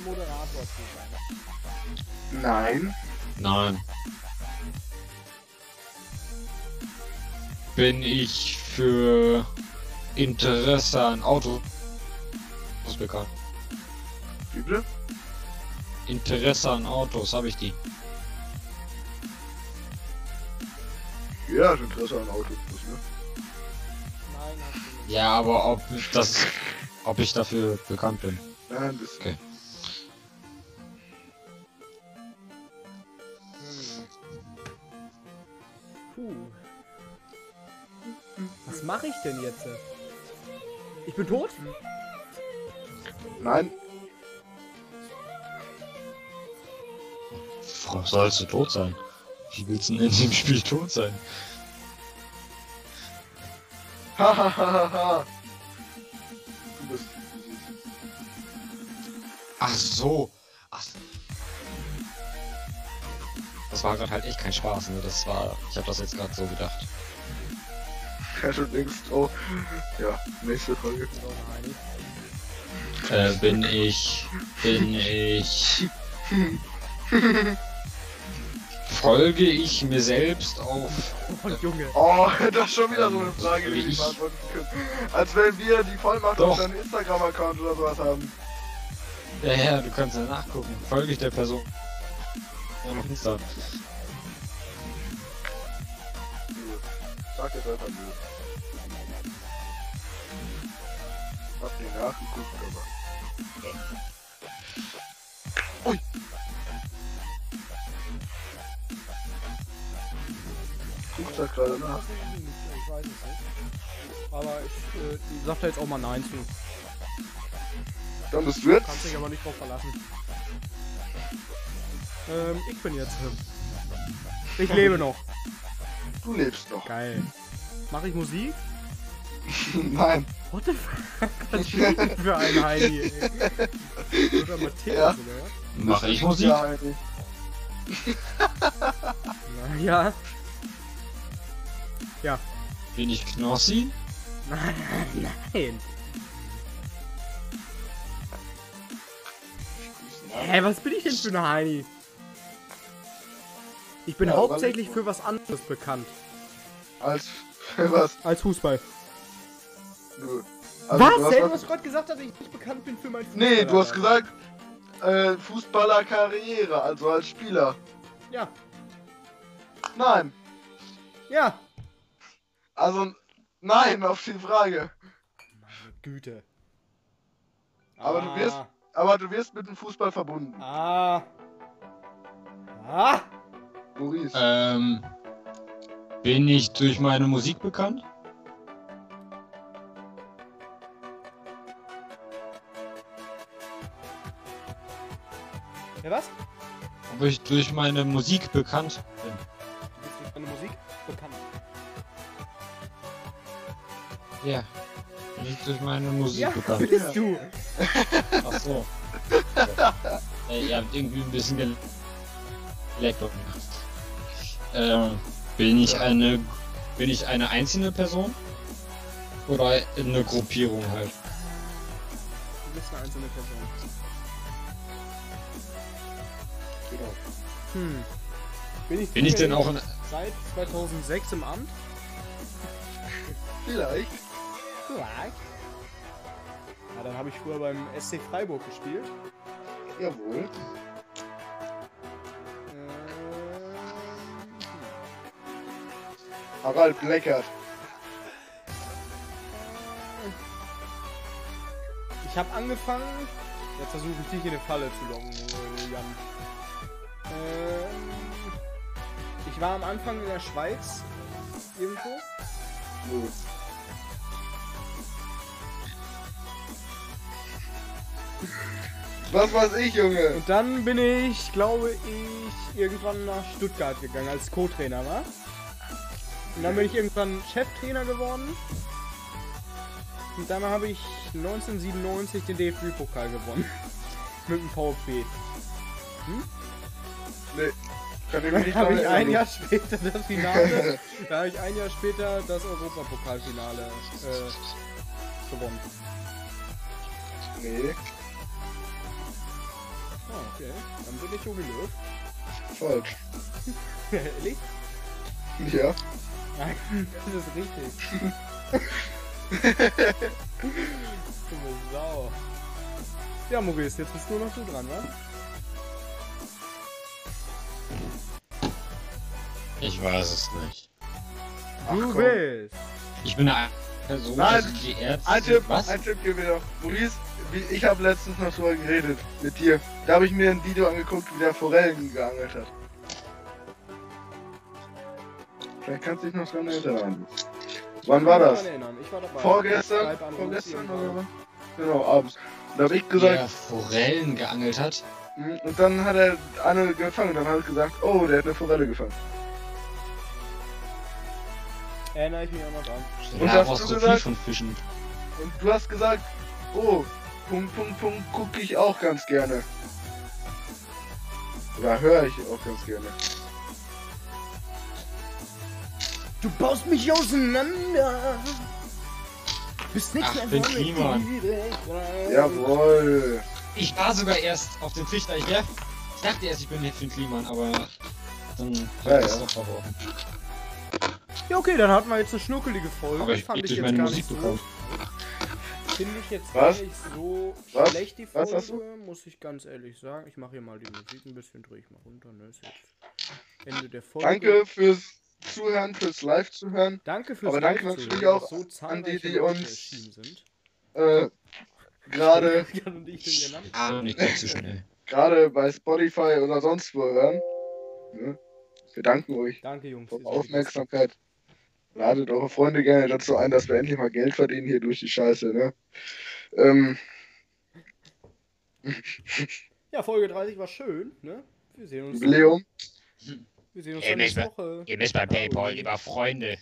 Speaker 2: Moderator zu sein.
Speaker 3: nein.
Speaker 1: Nein. Bin ich für Interesse an Autos bekannt?
Speaker 3: Wie bitte?
Speaker 1: Interesse an Autos, habe ich die?
Speaker 3: Hat Interesse an Autos, ne?
Speaker 2: Nein, hast du nicht.
Speaker 1: Ja, aber ob das, ob ich dafür bekannt bin?
Speaker 3: Nein, du.
Speaker 1: Okay.
Speaker 2: Mache ich denn jetzt? Ich bin tot?
Speaker 3: Nein.
Speaker 1: Warum sollst du tot sein? Wie willst du denn in dem Spiel tot sein?
Speaker 3: Hahaha. du bist.
Speaker 1: Ach so. Ach. Das war gerade halt echt kein Spaß, ne? Das war. Ich habe das jetzt gerade so gedacht.
Speaker 3: Ja, du denkst, oh. Ja, nächste Folge.
Speaker 1: Äh, bin ich. Bin ich. Folge ich mir selbst auf.
Speaker 2: Oh, Junge.
Speaker 3: Oh, das ist schon wieder so eine Frage, die
Speaker 1: Ich-
Speaker 3: ich beantworten können. Als wenn wir die Vollmacht
Speaker 1: Doch.
Speaker 3: auf deinem Instagram-Account oder sowas haben.
Speaker 1: Ja, ja, du kannst ja nachgucken. Folge ich der Person. auf Insta.
Speaker 3: Jetzt einfach nö. Hab nie nachgeguckt, aber. Ui! Guckt da gerade nach.
Speaker 2: Ich weiß es nicht. Aber ich äh, sag da jetzt auch mal Nein zu.
Speaker 3: Dann bist du jetzt.
Speaker 2: Kannst dich aber nicht drauf verlassen. Ähm, ich bin jetzt. Ich lebe noch.
Speaker 3: Du lebst noch.
Speaker 2: Geil. Mache ich Musik?
Speaker 3: Nein.
Speaker 2: What the fuck? Was bin ich denn für ein Heini, ey? Oder Matthias,
Speaker 3: Ja.
Speaker 2: oder?
Speaker 1: Mache ich Musik?
Speaker 3: Ja, Heidi.
Speaker 2: Na, ja. Ja.
Speaker 1: Bin ich Knossi?
Speaker 2: Nein, nein. Hä, was bin ich denn für ein Heini? Ich bin
Speaker 3: Ja,
Speaker 2: hauptsächlich für was anderes bekannt.
Speaker 3: Als für was?
Speaker 2: Als Fußball.
Speaker 3: Du. Also,
Speaker 2: was?
Speaker 3: Du hast was-
Speaker 2: gerade gesagt, dass ich nicht bekannt bin für mein Fußball.
Speaker 3: Nee, du hast gesagt, äh, Fußballerkarriere, also als Spieler.
Speaker 2: Ja,
Speaker 3: Nein.
Speaker 2: ja.
Speaker 3: Also, nein auf die Frage.
Speaker 2: Meine Güte.
Speaker 3: Aber du wirst- Aber du wirst mit dem Fußball verbunden.
Speaker 2: Ah. Ah.
Speaker 3: Maurice.
Speaker 1: Ähm, bin ich durch meine Musik bekannt?
Speaker 2: Ja, was?
Speaker 1: Ob ich durch meine Musik bekannt bin?
Speaker 2: Du bist durch deine Musik bekannt.
Speaker 1: Ja. Bin ich durch meine Musik
Speaker 2: Ja,
Speaker 1: bekannt?
Speaker 2: bist du.
Speaker 1: Ach so. Ey, ihr habt irgendwie ein bisschen geleckt auf mich. Ähm, bin ich eine, bin ich eine einzelne Person? Oder eine Gruppierung halt?
Speaker 2: Du bist eine einzelne Person. Hm. Bin ich,
Speaker 1: Bin ich denn auch in,
Speaker 2: seit 2006 im Amt?
Speaker 3: Vielleicht.
Speaker 2: Vielleicht. Ja, dann habe ich früher beim SC Freiburg gespielt.
Speaker 3: Jawohl. Harald Bleckert.
Speaker 2: Ich habe angefangen. Jetzt versuche ich dich in eine Falle zu locken, Jan. Ähm, ich war am Anfang in der Schweiz irgendwo.
Speaker 3: So. Was weiß ich, Junge?
Speaker 2: Und dann bin ich, glaube ich, irgendwann nach Stuttgart gegangen, als Co-Trainer war. Und dann bin ich irgendwann Cheftrainer geworden. Und dann habe ich 1997 den DFB-Pokal gewonnen. Mit dem VfB.
Speaker 3: Nee. Kann ich mich
Speaker 2: Dann habe ich ein. Jahr später das Finale, da habe ich ein Jahr später das Europapokalfinale äh, gewonnen.
Speaker 3: Nee,
Speaker 2: Ah, okay. Dann bin ich Jogi Löw.
Speaker 3: falsch.
Speaker 2: Ehrlich?
Speaker 3: Ja.
Speaker 2: Nein, das ist richtig. Dumme Sau. Ja, Maurice, jetzt bist nur noch du dran, wa?
Speaker 1: Ich weiß es nicht.
Speaker 3: Ach,
Speaker 2: Du
Speaker 3: komm.
Speaker 2: bist.
Speaker 1: Ich bin eine Person,
Speaker 3: Nein,
Speaker 1: also die Ärzte.
Speaker 3: Ein Tipp,
Speaker 1: Was?
Speaker 3: ein Tipp gib mir doch. Maurice, ich habe letztens noch drüber geredet mit dir. Da habe ich mir ein Video angeguckt, wie der Forellen geangelt hat. Vielleicht kannst du dich noch dran erinnern. Wann war
Speaker 2: kann
Speaker 3: das?
Speaker 2: war dabei.
Speaker 3: Vorgestern? Vorgestern oder was? Genau, abends. Da habe ich gesagt,
Speaker 1: der Forellen geangelt hat.
Speaker 3: hm, und dann hat er eine gefangen. Dann habe ich gesagt, oh, der hat eine Forelle gefangen.
Speaker 2: Erinnere ich mich auch noch dran.
Speaker 3: Und
Speaker 1: Ja,
Speaker 3: hast
Speaker 1: brauchst
Speaker 3: du
Speaker 1: so viel
Speaker 3: gesagt?
Speaker 1: von Fischen.
Speaker 3: Und du hast gesagt, oh, Punkt, Punkt, Punkt, gucke ich auch ganz gerne. Oder höre ich auch ganz gerne.
Speaker 2: Du baust mich auseinander. Bist nichts
Speaker 1: Ach,
Speaker 2: mehr
Speaker 1: bin
Speaker 2: direkt.
Speaker 3: Jawohl.
Speaker 1: Ich war sogar erst auf dem Trichter. Ich, ich dachte erst, ich bin Finn Kliman, aber dann
Speaker 3: Ja, ja.
Speaker 1: doch verworfen.
Speaker 2: Ja, okay, dann hatten wir jetzt eine schnuckelige Folge.
Speaker 1: Aber ich
Speaker 2: Fand ich jetzt
Speaker 1: meine
Speaker 2: gar
Speaker 1: Musik
Speaker 2: nicht so.
Speaker 1: bekommen.
Speaker 2: Finde ich jetzt
Speaker 3: Was?
Speaker 2: gar nicht so
Speaker 3: Was?
Speaker 2: schlecht, die
Speaker 3: Was
Speaker 2: Folge,
Speaker 3: hast du?
Speaker 2: muss ich ganz ehrlich sagen. Ich mache hier mal die Musik ein bisschen, drehe ich mal runter, ne? Ist jetzt Ende der Folge.
Speaker 3: Danke fürs Zuhören, fürs Live-Zuhören.
Speaker 2: Danke fürs
Speaker 3: Aber danke
Speaker 2: Live-Zuhören,
Speaker 3: natürlich auch
Speaker 2: so
Speaker 3: an die, die uns-. Äh, gerade.
Speaker 1: Ah,
Speaker 3: gerade bei Spotify oder sonst wo hören. Ne? Wir danken euch
Speaker 2: Danke, Jungs.
Speaker 3: für Aufmerksamkeit. Ladet eure Freunde gerne dazu ein, dass wir endlich mal Geld verdienen hier durch die Scheiße, ne? Ähm,
Speaker 2: Ja, Folge 30 war schön, ne? Wir sehen uns,
Speaker 3: Jubiläum.
Speaker 2: Wir sehen uns dann
Speaker 1: nächste
Speaker 2: Woche.
Speaker 1: Ihr müsst bei Paypal, lieber Freunde.